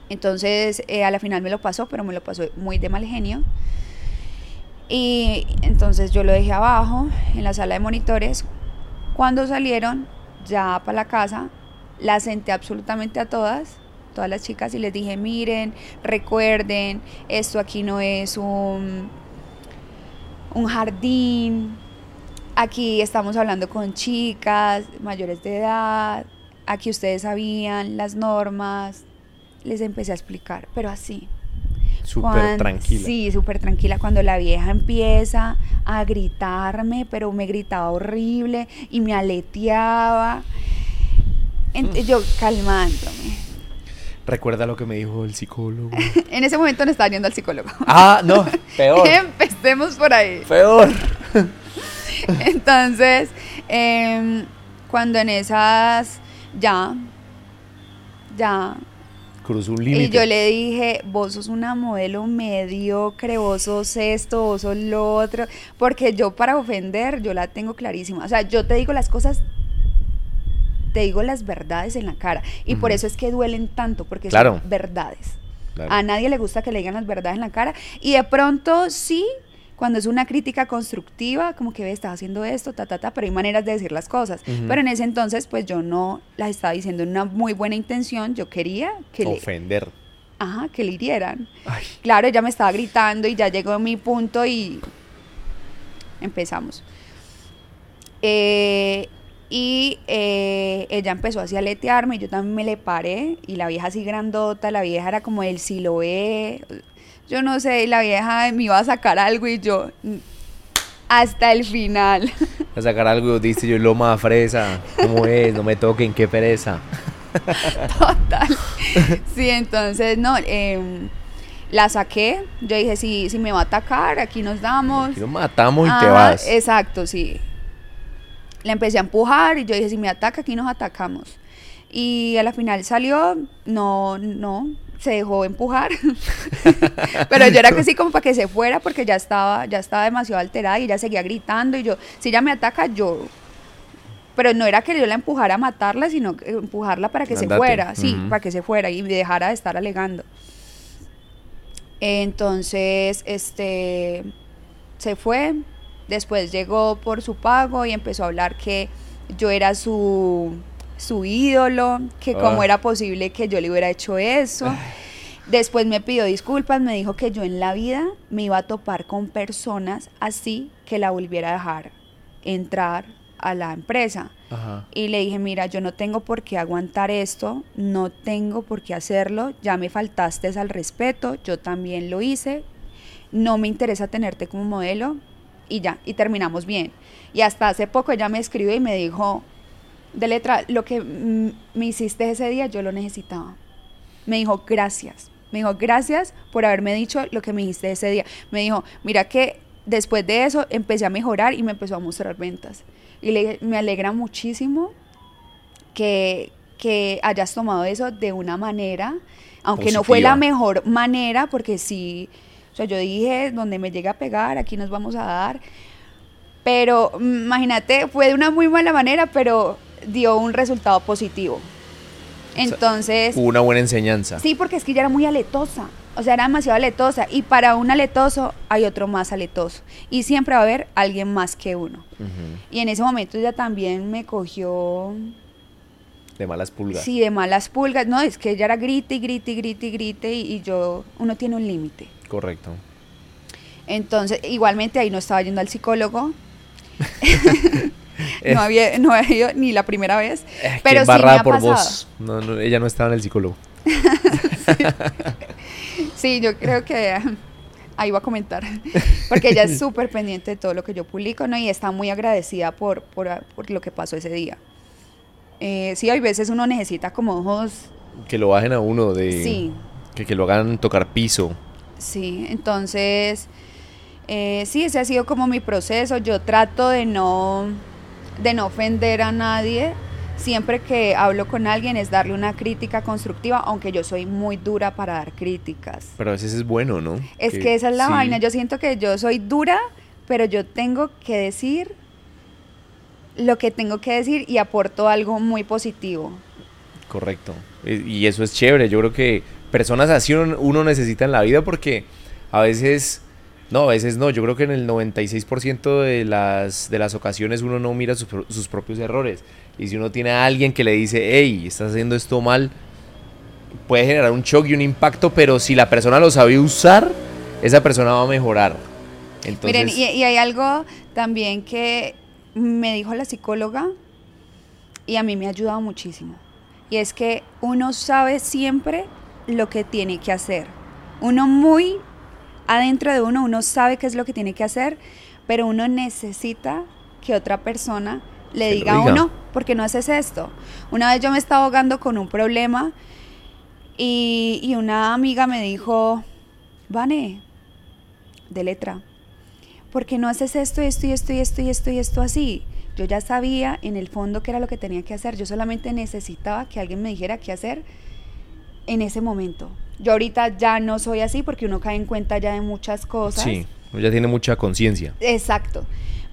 Entonces, eh, a la final me lo pasó, pero me lo pasó muy de mal genio. Y entonces yo lo dejé abajo en la sala de monitores. Cuando salieron ya para la casa, la senté absolutamente a todas, todas las chicas, y les dije, miren, recuerden, esto aquí no es un, un jardín, aquí estamos hablando con chicas mayores de edad, aquí ustedes sabían las normas, les empecé a explicar, pero así. Súper tranquila. Sí, súper tranquila. Cuando la vieja empieza a gritarme, pero me gritaba horrible y me aleteaba. Mm. Yo calmándome. Recuerda lo que me dijo el psicólogo. en ese momento no estaba yendo al psicólogo. Ah, no, peor. Empecemos por ahí. Peor. Entonces, em, cuando en esas ya, ya. Cruzó un límite. Y yo le dije, vos sos una modelo mediocre, vos sos esto, vos sos lo otro. Porque yo para ofender, yo la tengo clarísima. O sea, yo te digo las cosas te digo las verdades en la cara. Y por eso es que duelen tanto, porque son verdades. A nadie le gusta que le digan las verdades en la cara. Y de pronto sí, cuando es una crítica constructiva, como que ve, estás haciendo esto, ta, ta, ta, pero hay maneras de decir las cosas. Pero en ese entonces, pues yo no las estaba diciendo en una muy buena intención, yo quería que Ofender. Le, ajá, que le hirieran. Claro, ella me estaba gritando y ya llegó mi punto y empezamos. Eh, y eh, ella empezó así a letearme, y yo también me le paré, y la vieja así grandota, la vieja era como el ve yo no sé, y la vieja me iba a sacar algo y yo hasta el final. A sacar algo, dice yo, loma fresa, ¿cómo es? No me toquen, qué pereza. Total. Sí, entonces, no, em, la saqué, yo dije, si, si me va a atacar, aquí nos damos. Aquí nos matamos y te vas. Exacto, sí le empecé a empujar y yo dije, si me ataca, aquí nos atacamos. Y a la final salió, no, no, se dejó empujar. Pero yo era que sí como para que se fuera porque ya estaba, ya estaba demasiado alterada y ella seguía gritando y yo, si ella me ataca, yo... Pero no era que yo la empujara a matarla, sino empujarla para que se fuera, sí, para que se fuera y dejara de estar alegando. Entonces, este, se fue, Después llegó por su pago y empezó a hablar que yo era su, su ídolo, que cómo ah. era posible que yo le hubiera hecho eso. Después me pidió disculpas, me dijo que yo en la vida me iba a topar con personas así que la volviera a dejar entrar a la empresa. Y le dije, mira, yo no tengo por qué aguantar esto, no tengo por qué hacerlo, ya me faltaste al respeto, yo también lo hice, no me interesa tenerte como modelo, y ya, y terminamos bien. Y hasta hace poco ella me escribió y me dijo, de letra, lo que me hiciste ese día yo lo necesitaba. Me dijo, gracias. Me dijo, gracias por haberme dicho lo que me dijiste ese día. Me dijo, mira que después de eso empecé a mejorar y me empezó a mostrar ventas. Y le me alegra muchísimo que, que hayas tomado eso de una manera, aunque no fue la mejor manera, porque sí sea, yo dije, donde me llega a pegar, aquí nos vamos a dar. Pero mm, imagínate, fue de una muy mala manera, pero dio un resultado positivo. Entonces... hubo una buena enseñanza. Sí, porque es que ella era muy aletosa. O sea, era demasiado aletosa. Y para un aletoso hay otro más aletoso. Y siempre va a haber alguien más que uno. Y en ese momento ella también me cogió... De malas pulgas. Sí, de malas pulgas. No, es que ella era grite y grite y grite y grite. y yo, uno tiene un límite. Correcto. Entonces, igualmente ahí no estaba yendo al psicólogo. no, había, no había ido ni la primera vez. pero sí me ha por vos. ella no estaba en el psicólogo. sí. yo creo que ahí va a comentar. Porque ella es súper pendiente de todo lo que yo publico, ¿no? Y está muy agradecida por, por, por lo que pasó ese día. Eh, sí, hay veces uno necesita como ojos... Que lo bajen a uno de... Sí. Que, que lo hagan tocar piso. Sí, entonces, eh, sí, ese ha sido como mi proceso. Yo trato de no, de no ofender a nadie. Siempre que hablo con alguien es darle una crítica constructiva, aunque yo soy muy dura para dar críticas. Pero a veces es bueno, ¿no? Es que, esa es la vaina. Yo siento que yo soy dura, pero yo tengo que decir lo que tengo que decir y aporto algo muy positivo. Correcto. Y eso es chévere. Yo creo que personas así uno, necesita en la vida porque a veces, no, a veces no, yo creo que en el 96% de las, de las ocasiones uno no mira sus, sus propios errores. Y si uno tiene a alguien que le dice, hey, estás haciendo esto mal, puede generar un shock y un impacto, pero si la persona lo sabe usar, esa persona va a mejorar. Entonces... Miren, y, y hay algo también que me dijo la psicóloga y a mí me ha ayudado muchísimo. Y es que uno sabe siempre lo que tiene que hacer. Uno muy adentro de uno, uno sabe qué es lo que tiene que hacer, pero uno necesita que otra persona le diga, a uno, porque no haces esto? Una vez yo me estaba ahogando con un problema y, y una amiga me dijo, Vane, de letra, ¿por qué no haces esto, esto y esto y esto y esto y esto así? Yo ya sabía en el fondo qué era lo que tenía que hacer, yo solamente necesitaba que alguien me dijera qué hacer en ese momento. Yo ahorita ya no soy así porque uno cae en cuenta ya de muchas cosas. Sí, ya tiene mucha conciencia. Exacto.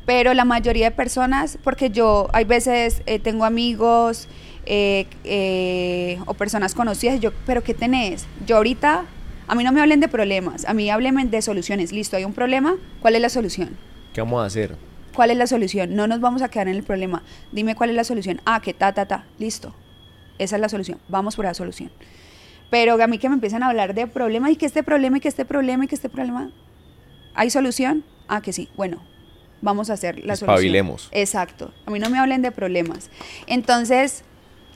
Pero la mayoría de personas, porque yo hay veces eh, tengo amigos eh, eh, o personas conocidas, yo, pero ¿qué tenés? Yo ahorita, a mí no me hablen de problemas, a mí háblenme de soluciones. Listo, hay un problema, ¿cuál es la solución? ¿Qué vamos a hacer? ¿Cuál es la solución? No nos vamos a quedar en el problema. Dime cuál es la solución. Ah, que ta, ta, ta. Listo. Esa es la solución. Vamos por la solución. Pero a mí que me empiezan a hablar de problemas y que este problema y que este problema y que este problema. ¿Hay solución? Ah, que sí. Bueno, vamos a hacer la solución. Exacto. A mí no me hablen de problemas. Entonces,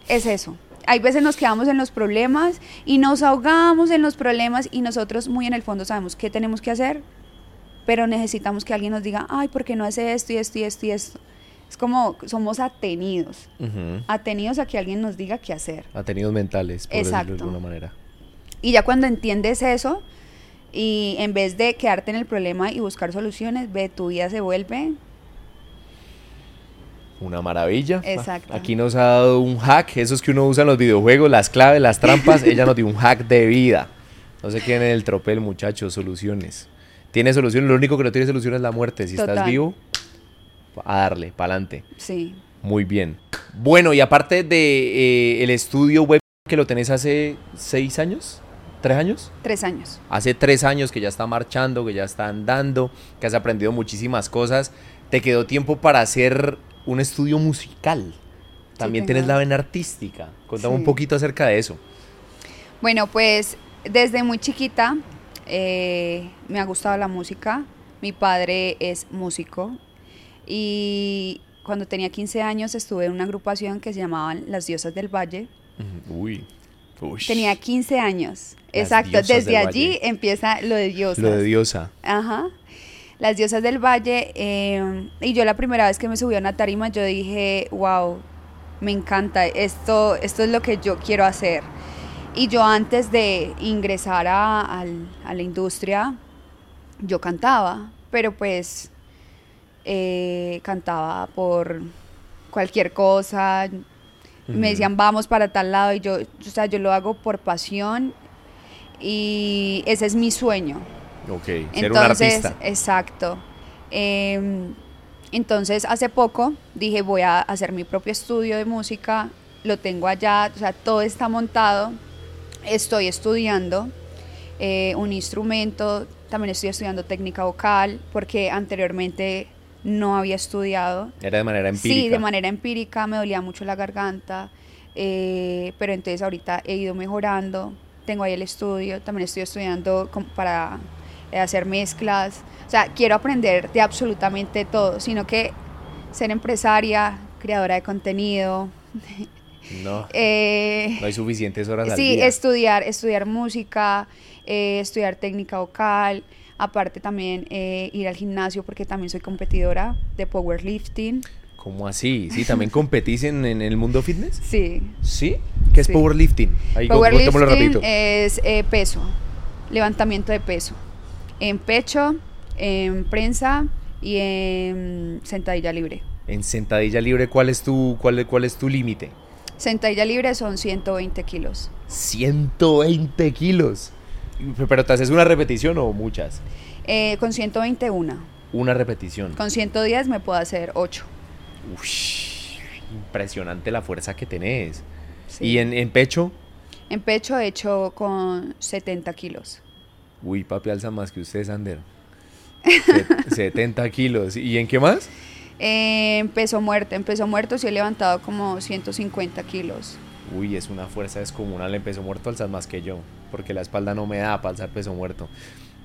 es eso. Hay veces nos quedamos en los problemas y nos ahogamos en los problemas y nosotros muy en el fondo sabemos qué tenemos que hacer, pero necesitamos que alguien nos diga, ay, ¿por qué no hace esto y esto y esto y esto? Es como somos atenidos, atenidos a que alguien nos diga qué hacer. Atenidos mentales, por decirlo de alguna manera. Y ya cuando entiendes eso, y en vez de quedarte en el problema y buscar soluciones, ve, tu vida se vuelve... Una maravilla. Exacto. Aquí nos ha dado un hack, esos que uno usa en los videojuegos, las claves, las trampas, ella nos dio un hack de vida. No se queden en el tropel, muchachos, soluciones. Tiene solución, lo único que no tiene solución es la muerte. Si estás vivo, a darle, para adelante. Sí. Muy bien. Bueno, y aparte de eh, el estudio web que lo tenés hace seis años, ¿Tres años? Tres años. Hace tres años que ya está marchando, que ya está andando, que has aprendido muchísimas cosas. ¿Te quedó tiempo para hacer un estudio musical? También tienes la vena artística. Contame un poquito acerca de eso. Bueno, pues desde muy chiquita eh, me ha gustado la música. Mi padre es músico, y cuando tenía 15 años estuve en una agrupación que se llamaban Las Diosas del Valle. Uy. Tenía 15 años. Exacto, desde allí empieza lo de diosa. Lo de diosa. Ajá. Las diosas del valle. Em, y yo la primera vez que me subí a una tarima, yo dije, wow, me encanta, esto, esto es lo que yo quiero hacer. Y yo antes de ingresar a, a la industria, yo cantaba, pero pues eh, cantaba por cualquier cosa. Me decían, vamos para tal lado. Y yo, o sea, yo lo hago por pasión. Y ese es mi sueño. Ok, ser entonces, artista. Exacto. Em, entonces, hace poco dije, voy a hacer mi propio estudio de música. Lo tengo allá, o sea, todo está montado. Estoy estudiando eh, un instrumento. También estoy estudiando técnica vocal, porque anteriormente no había estudiado. Era de manera empírica. Sí, de manera empírica, me dolía mucho la garganta, eh, pero entonces ahorita he ido mejorando, tengo ahí el estudio, también estoy estudiando para eh, hacer mezclas, o sea, quiero aprender de absolutamente todo, sino que ser empresaria, creadora de contenido. No, eh, no hay suficientes horas sí, al día. estudiar, estudiar música, estudiar técnica vocal, Aparte también eh, ir al gimnasio porque también soy competidora de powerlifting. ¿Cómo así? ¿Sí? ¿También competís en, el mundo fitness? Sí. ¿Sí? ¿Qué es powerlifting? Ahí powerlifting es eh, peso, levantamiento de peso. En pecho, en prensa y en sentadilla libre. En sentadilla libre, ¿cuál es tu, cuál, cuál es tu límite? Sentadilla libre son 120 kilos. 120 kilos. ¿Pero te haces una repetición o muchas? Eh, con 121. Una repetición. Con 110 me puedo hacer 8. impresionante la fuerza que tenés. ¿Y en, pecho? En pecho he hecho con 70 kilos. Uy, papi alza más que usted, Sander. Se- 70 kilos. ¿Y en qué más? Eh, en peso muerto, en peso muerto sí he levantado como 150 kilos. Uy, es una fuerza descomunal. En peso muerto alzas más que yo. Porque la espalda no me da para alzar peso muerto.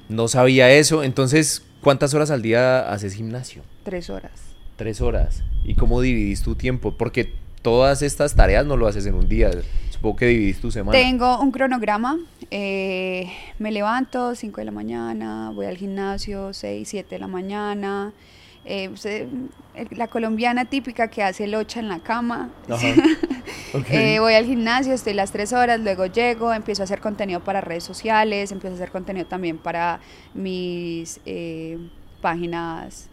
No sabía eso. Entonces, ¿cuántas horas al día haces gimnasio? Tres horas. Tres horas. ¿Y cómo dividís tu tiempo? Porque todas estas tareas no lo haces en un día. Supongo que dividís tu semana. Tengo un cronograma. eh, me levanto 5 de la mañana, voy al gimnasio 6, 7 de la mañana. Eh, la colombiana típica que hace el 8 en la cama. Eh, voy al gimnasio, estoy las tres horas, luego llego, empiezo a hacer contenido para redes sociales, empiezo a hacer contenido también para mis eh, páginas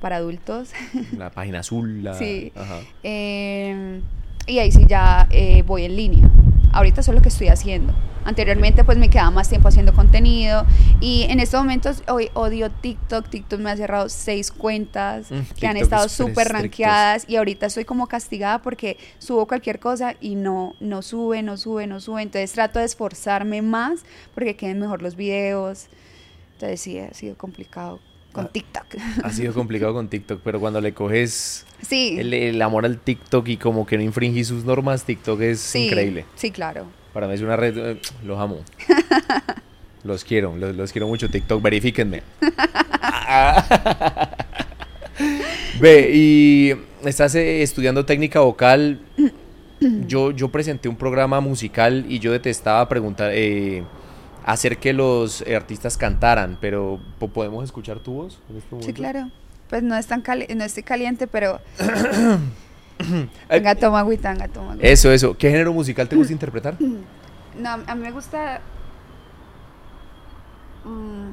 para adultos. La página azul. La... Sí. Ajá. Eh, y ahí sí ya eh, voy en línea. Ahorita eso es lo que estoy haciendo. Anteriormente pues me quedaba más tiempo haciendo contenido y en estos momentos hoy odio TikTok. TikTok me ha cerrado seis cuentas Mm, que han estado es súper rankeadas y ahorita estoy como castigada porque subo cualquier cosa y no, no sube, no sube, no sube. Entonces trato de esforzarme más porque queden mejor los videos. Entonces sí, ha sido complicado con Ah. TikTok. Ha sido complicado con TikTok, pero cuando le coges Sí. el, el amor al TikTok y como que no infringís sus normas, TikTok es sí, increíble. Sí, claro. Para mí es una red, eh, los amo. los quiero, los, los quiero mucho. TikTok, verifíquenme. Ve, y estás eh, estudiando técnica vocal. Yo, yo presenté un programa musical y yo detestaba preguntar, eh, hacer que los eh, artistas cantaran, pero ¿po- ¿podemos escuchar tu voz? en este Sí, claro. Pues no, es tan cali- no estoy caliente, pero... Venga, toma agüita, venga, toma agüita. Eso, eso. ¿Qué género musical te gusta interpretar? No, a mí me gusta... mm,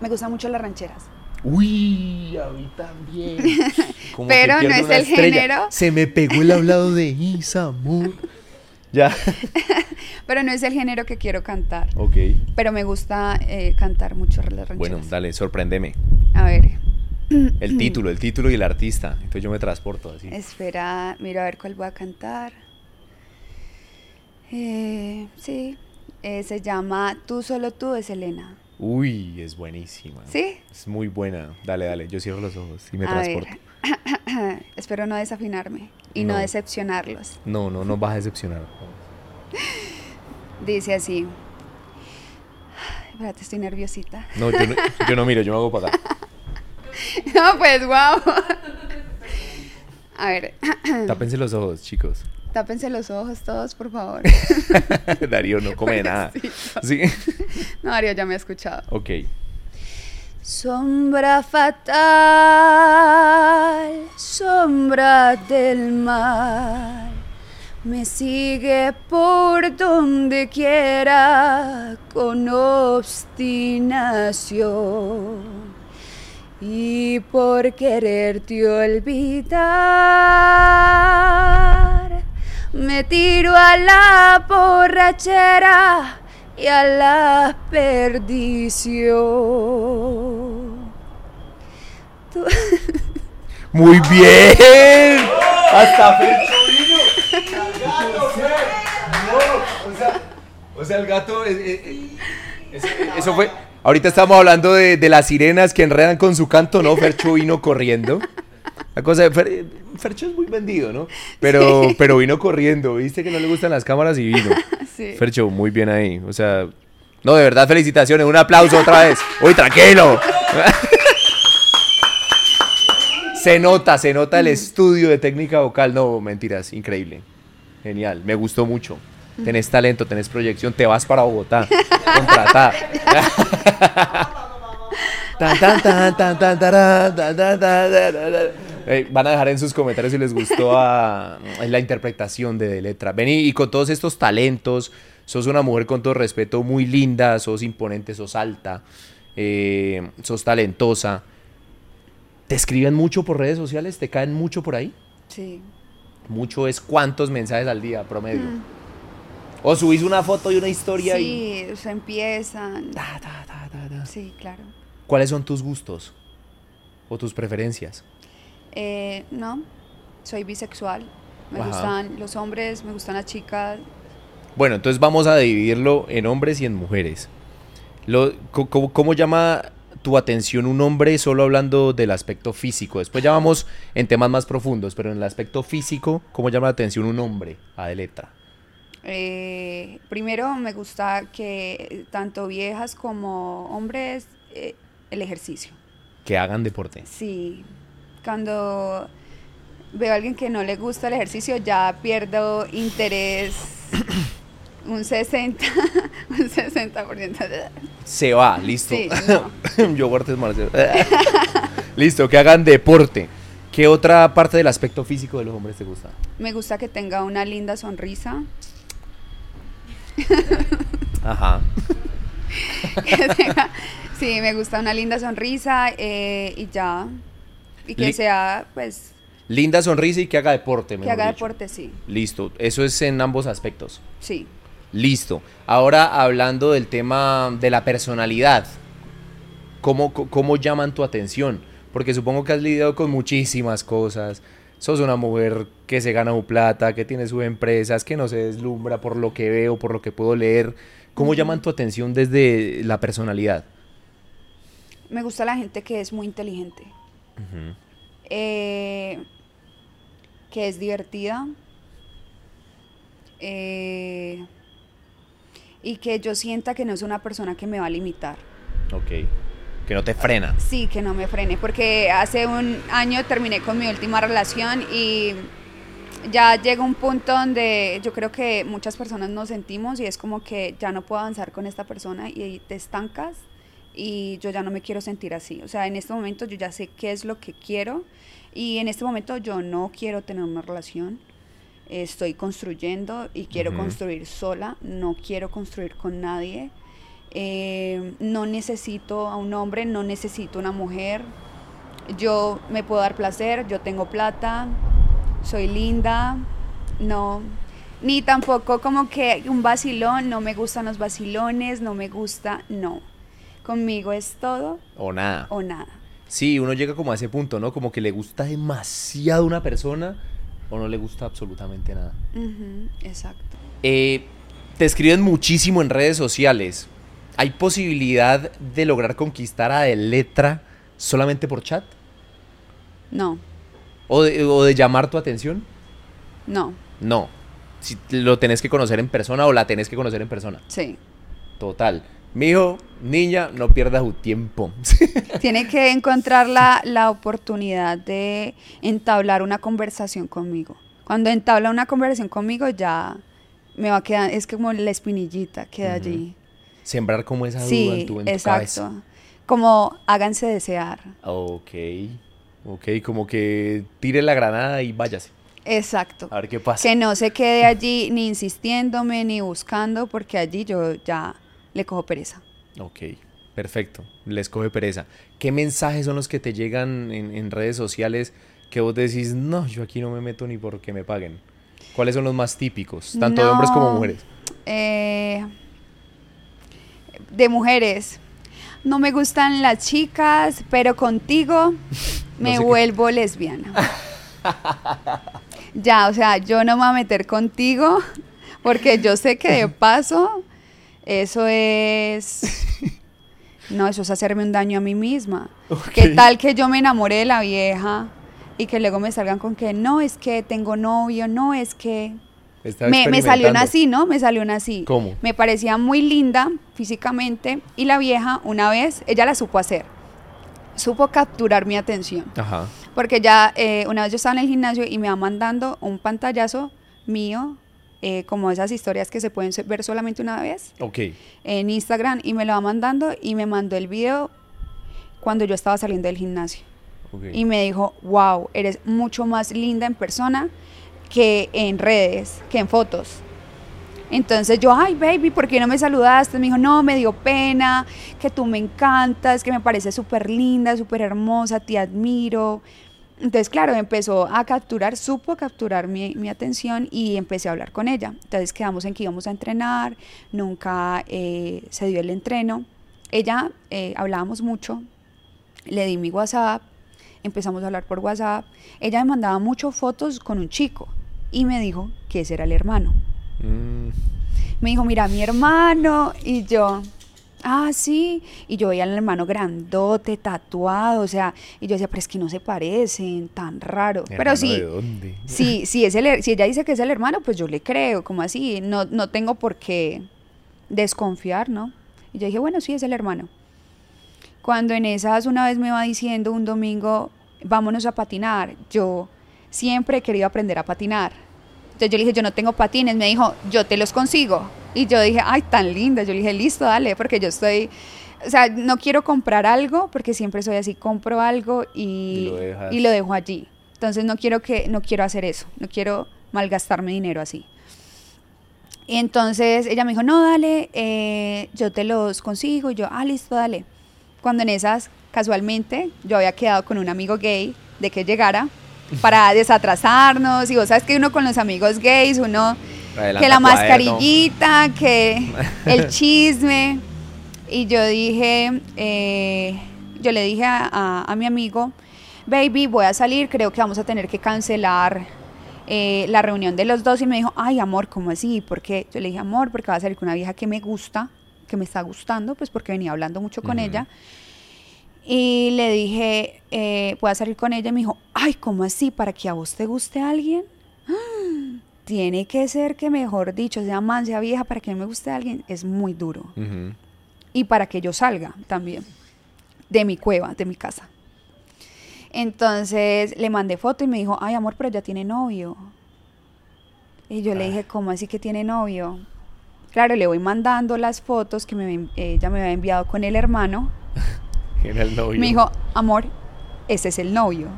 me gustan mucho las rancheras. Uy, a mí también. Como Pero no es el estrella. género. Se me pegó el hablado de Isamur. Ya. Pero no es el género que quiero cantar. Ok. Pero me gusta eh, cantar mucho las rancheras. Bueno, dale, sorpréndeme. A ver, El título, el título y el artista. Entonces yo me transporto así. espera, miro a ver cuál voy a cantar. Eh, sí, eh, se llama Tú solo tú de Selena. Uy, es buenísima. ¿Sí? Es muy buena. Dale, dale. Yo cierro los ojos y me A transporto. ver. Espero no desafinarme y no. No. decepcionarlos. No, no, no vas a decepcionar. Dice así. Espérate, estoy nerviosita. No, yo no, yo no miro, yo me hago para acá. No, pues, wow. A ver, Tápense los ojos, chicos. tápense los ojos todos, por favor. Darío no come nada. Sí. No, Darío ya me ha escuchado. Ok. Sombra fatal, sombra del mal, me sigue por donde quiera con obstinación. Y por quererte olvidar, me tiro a la borrachera y a la perdición. Tú- Muy bien. Hasta Fercho vino. o, sea, o sea, el gato. es- es- es- eso fue. Ahorita estamos hablando de, de las sirenas que enredan con su canto, ¿no? Fercho vino corriendo. La cosa de Fer- Fercho es muy vendido, ¿no? Pero, Sí. pero vino corriendo. Viste que no le gustan las cámaras y vino. Sí. Fercho, muy bien ahí. O sea, no, de verdad, felicitaciones. Un aplauso otra vez. Uy, tranquilo. Se nota, se nota el estudio de técnica vocal. No, mentiras, increíble. Genial, me gustó mucho. Tenés talento, tenés proyección, te vas para Bogotá. Contratá. Eh, van a dejar en sus comentarios si les gustó a- la interpretación de letra. Ven y, y con todos estos talentos, sos una mujer con todo respeto muy linda, sos imponente, sos alta, eh, sos talentosa. ¿Te escriben mucho por redes sociales? ¿Te caen mucho por ahí? Sí. Mucho es cuántos mensajes al día promedio. O subís una foto y una historia y... Sí, o sea, empiezan. Ta, ta, ta. Sí, claro. ¿Cuáles son tus gustos? ¿O tus preferencias? Eh, no, soy bisexual. Me gustan los hombres, me gustan las chicas. Bueno, entonces vamos a dividirlo en hombres y en mujeres. Lo, ¿cómo, llama tu atención un hombre solo hablando del aspecto físico? Después ya vamos en temas más profundos, pero en el aspecto físico, ¿cómo llama la atención un hombre, Adeleta? Eh, primero me gusta que tanto viejas como hombres eh, el ejercicio. Que hagan deporte. Sí. Cuando veo a alguien que no le gusta el ejercicio, ya pierdo interés un 60, un 60% de... Se va, listo. Sí, no. listo, que hagan deporte. ¿Qué otra parte del aspecto físico de los hombres te gusta? Me gusta que tenga una linda sonrisa. Ajá. sí, me gusta una linda sonrisa eh, y ya. Y que sea, pues... Linda sonrisa y que haga deporte. Que haga deporte, sí. Listo. Eso es en ambos aspectos. Sí. Listo. Ahora hablando del tema de la personalidad. ¿Cómo, cómo llaman tu atención? Porque supongo que has lidiado con muchísimas cosas sos una mujer que se gana su plata, que tiene sus empresas, que no se deslumbra por lo que veo, por lo que puedo leer. ¿Cómo llaman tu atención desde la personalidad? Me gusta la gente que es muy inteligente, eh, que es divertida eh, y que yo sienta que no es una persona que me va a limitar. Ok. Que no te frena. Sí, que no me frene, porque hace un año terminé con mi última relación y ya llega un punto donde yo creo que muchas personas nos sentimos y es como que ya no puedo avanzar con esta persona y te estancas y yo ya no me quiero sentir así. O sea, en este momento yo ya sé qué es lo que quiero y en este momento yo no quiero tener una relación. Estoy construyendo y quiero construir sola, no quiero construir con nadie. Eh, no necesito a un hombre, no necesito una mujer. Yo me puedo dar placer, yo tengo plata, soy linda, no. Ni tampoco como que un vacilón, no me gustan los vacilones, no me gusta, no. Conmigo es todo. O nada. O nada. Sí, uno llega como a ese punto, ¿no? Como que le gusta demasiado una persona o no le gusta absolutamente nada. exacto. Eh, te escriben muchísimo en redes sociales. ¿Hay posibilidad de lograr conquistar a de letra solamente por chat? No. ¿O de, llamar tu atención? No. No. Si lo tenés que conocer en persona o la tenés que conocer en persona. Sí. Total. Mijo, niña, no pierdas tu tiempo. Tiene que encontrar la, la, oportunidad de entablar una conversación conmigo. Cuando entabla una conversación conmigo ya me va a quedar, es como la espinillita queda allí sembrar como esa duda en tu, en exacto. Como háganse desear. Ok, ok, como que tire la granada y váyase. Exacto. A ver qué pasa. Que no se quede allí ni insistiéndome ni buscando, porque allí yo ya le cojo pereza. Ok, perfecto. Les coge pereza. ¿Qué mensajes son los que te llegan en, redes sociales que vos decís, no, yo aquí no me meto ni porque me paguen? ¿Cuáles son los más típicos, tanto de hombres como mujeres? Eh, de mujeres. No me gustan las chicas, pero contigo me vuelvo lesbiana. ya, o sea, yo no me voy a meter contigo porque yo sé que de paso eso es... No, eso es hacerme un daño a mí misma. ¿Qué tal que yo me enamore de la vieja y que luego me salgan con que no, es que tengo novio, no, es que... Me, salió una así, ¿no? Me salió una así. ¿Cómo? Me parecía muy linda físicamente y la vieja una vez, ella la supo hacer. Supo capturar mi atención. Ajá. Porque ya eh, una vez yo estaba en el gimnasio y me va mandando un pantallazo mío, eh, como esas historias que se pueden ver solamente una vez. Ok. En Instagram y me lo va mandando y me mandó el video cuando yo estaba saliendo del gimnasio. Okay. Y me dijo, wow, eres mucho más linda en persona que en redes, que en fotos. Entonces yo, ay, baby, ¿por qué no me saludaste? Me dijo, no, me dio pena, que tú me encantas, que me parece súper linda, súper hermosa, te admiro. Entonces, claro, empezó a capturar, supo capturar mi, mi, atención y empecé a hablar con ella. Entonces quedamos en que íbamos a entrenar, nunca eh, se dio el entreno. Ella, eh, hablábamos mucho, le di mi WhatsApp, empezamos a hablar por WhatsApp. Ella me mandaba muchas fotos con un chico y me dijo que ese era el hermano. Mm, Me dijo, mira, mi hermano. Y yo, ah, sí. Y yo veía al hermano grandote, tatuado, o sea, y yo decía, pero es que no se parecen, tan raro. pero ¿hermano sí, ¿De dónde? sí, sí es el, si ella dice que es el hermano, pues yo le creo, como así, no, no tengo por qué desconfiar, ¿no? Y yo dije, bueno, sí es el hermano. Cuando en esas una vez me va diciendo un domingo, vámonos a patinar, yo siempre he querido aprender a patinar. Entonces yo le dije, yo no tengo patines, me dijo, yo te los consigo. Y yo dije, ay, tan linda. Yo le dije, listo, dale, porque yo estoy, o sea, no quiero comprar algo, porque siempre soy así, compro algo y, Y lo y lo dejo allí. Entonces no quiero que, no quiero hacer eso, no quiero malgastarme dinero así. Y entonces ella me dijo, no, dale, eh, yo te los consigo. Y yo, ah, listo, dale. Cuando en esas, casualmente, yo había quedado con un amigo gay de que llegara para desatrasarnos. Y vos sabes que uno con los amigos gays, uno Que la mascarillita, que el chisme. Y yo dije, eh, yo le dije a, a- a mi amigo, baby, voy a salir, creo que vamos a tener que cancelar eh, la reunión de los dos. Y me dijo, ay, amor, ¿cómo así? ¿Por qué? Yo le dije, amor, porque va a salir con una vieja que me gusta, que me está gustando, pues porque venía hablando mucho con ella. Y le dije, eh, voy a salir con ella. Y me dijo, ay, ¿cómo así? ¿Para que a vos te guste alguien? Tiene que ser que, mejor dicho, sea man, sea vieja, para que me guste alguien, es muy duro. Y para que yo salga también de mi cueva, de mi casa. Entonces le mandé foto y me dijo, ay, amor, pero ya tiene novio. Y yo le dije, ¿cómo así que tiene novio? Claro, le voy mandando las fotos que me, ella me había enviado con el hermano. Era el novio. Me dijo, amor, ese es el novio.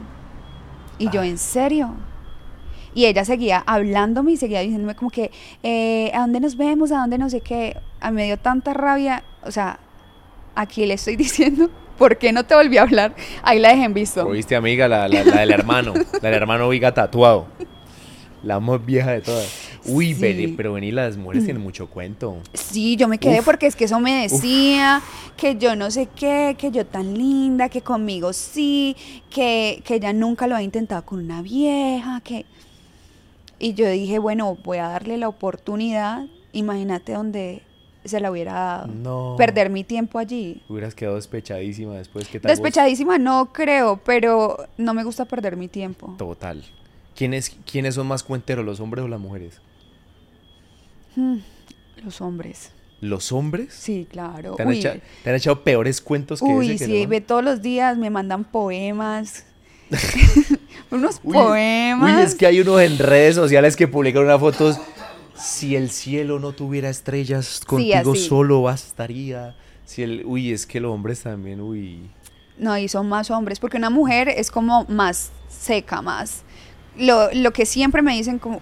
Y yo, ¿en serio? Y ella seguía hablándome y seguía diciéndome como que, eh, ¿a dónde nos vemos? ¿A dónde no sé qué? A me dio tanta rabia. O sea, aquí le estoy diciendo, ¿por qué no te volví a hablar? Ahí la dejé en visto. ¿Oíste, amiga? La, la- la del hermano. La del hermano Viga tatuado. La más vieja de todas. Uy, Sí. pero vení, las mujeres tienen mucho cuento. Sí, yo me quedé Uf. porque es que eso me decía, que yo no sé qué, que yo tan linda, que conmigo sí, que, que ella nunca lo ha intentado con una vieja, que... Y yo dije, bueno, voy a darle la oportunidad, imagínate donde se la hubiera dado. No. Perder mi tiempo allí. Hubieras quedado despechadísima después. ¿Qué tal vos? Despechadísima no creo, pero no me gusta perder mi tiempo. Total. ¿Quiénes, ¿Quiénes son más cuenteros, los hombres o las mujeres? Hmm, Los hombres. ¿Los hombres? Sí, claro. ¿Te han, Uy, echa- te han echado peores cuentos que Uy, ese que sí, no? ve todos los días, me mandan poemas. Unos Uy, poemas. Uy, es que hay unos en redes sociales que publican unas fotos. Si el cielo no tuviera estrellas, contigo solo bastaría. Si el, uy, es que los hombres también, uy. No, y son más hombres, porque una mujer es como más seca, más... Lo, lo que siempre me dicen como...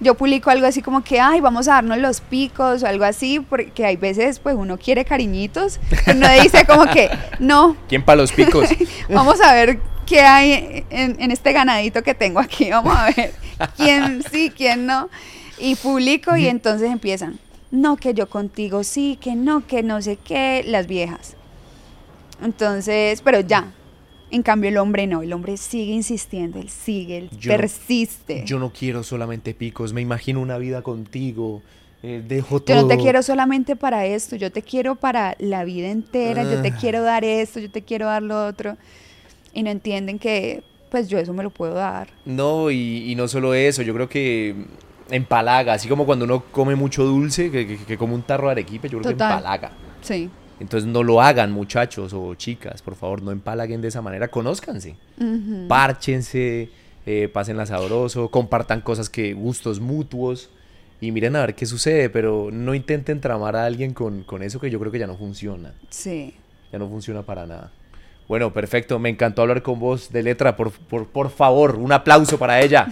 Yo publico algo así como que, ay, vamos a darnos los picos o algo así, porque hay veces, pues, uno quiere cariñitos. Uno dice como que, no, ¿Quién para los picos? Vamos a ver qué hay en, en este ganadito que tengo aquí. Vamos a ver quién sí, quién no. Y publico y entonces empiezan. No, que yo contigo sí, que no, que no sé qué, las viejas. Entonces, pero ya. En cambio, el hombre no. El hombre sigue insistiendo, él sigue, él Yo persiste. Yo no quiero solamente picos, me imagino una vida contigo. eh, dejo Yo todo. no te quiero solamente para esto, yo te quiero para la vida entera, yo te Ah. quiero dar esto, yo te quiero dar lo otro. Y no entienden que, pues yo eso me lo puedo dar. No, y, y no solo eso, yo creo que empalaga, así como cuando uno come mucho dulce, que, que- que come un tarro de arequipe, yo creo que empalaga. Sí. Entonces no lo hagan, muchachos o chicas, por favor, no empalaguen de esa manera, conózcanse, Ujú. párchense, eh, pásenla sabroso, compartan cosas que, gustos mutuos, y miren a ver qué sucede, pero no intenten tramar a alguien con, con eso que yo creo que ya no funciona, Sí. ya no funciona para nada. Bueno, perfecto, me encantó hablar con vos de letra, por, por, por favor, un aplauso para ella.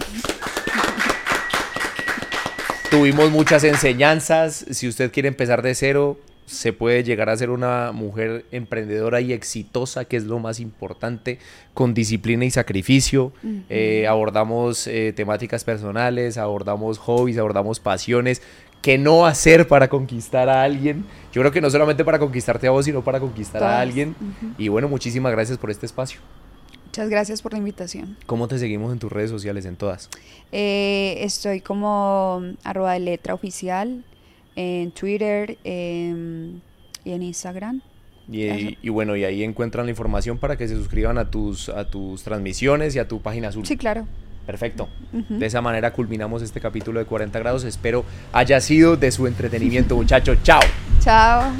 Tuvimos muchas enseñanzas. Si usted quiere empezar de cero, se puede llegar a ser una mujer emprendedora y exitosa, que es lo más importante, con disciplina y sacrificio. Eh, abordamos eh, temáticas personales, abordamos hobbies, abordamos pasiones. ¿Qué no hacer para conquistar a alguien? Yo creo que no solamente para conquistarte a vos, sino para conquistar a alguien. Y bueno, muchísimas gracias por este espacio. Muchas gracias por la invitación. ¿Cómo te seguimos en tus redes sociales, en todas? Eh, estoy como arroba de letra oficial en Twitter em, y en Instagram. Y, y, bueno, y ahí encuentran la información para que se suscriban a tus, a tus transmisiones y a tu página azul. Sí, claro. Perfecto. De esa manera culminamos este capítulo de 40 grados. Espero haya sido de su entretenimiento, muchachos. Chao. Chao.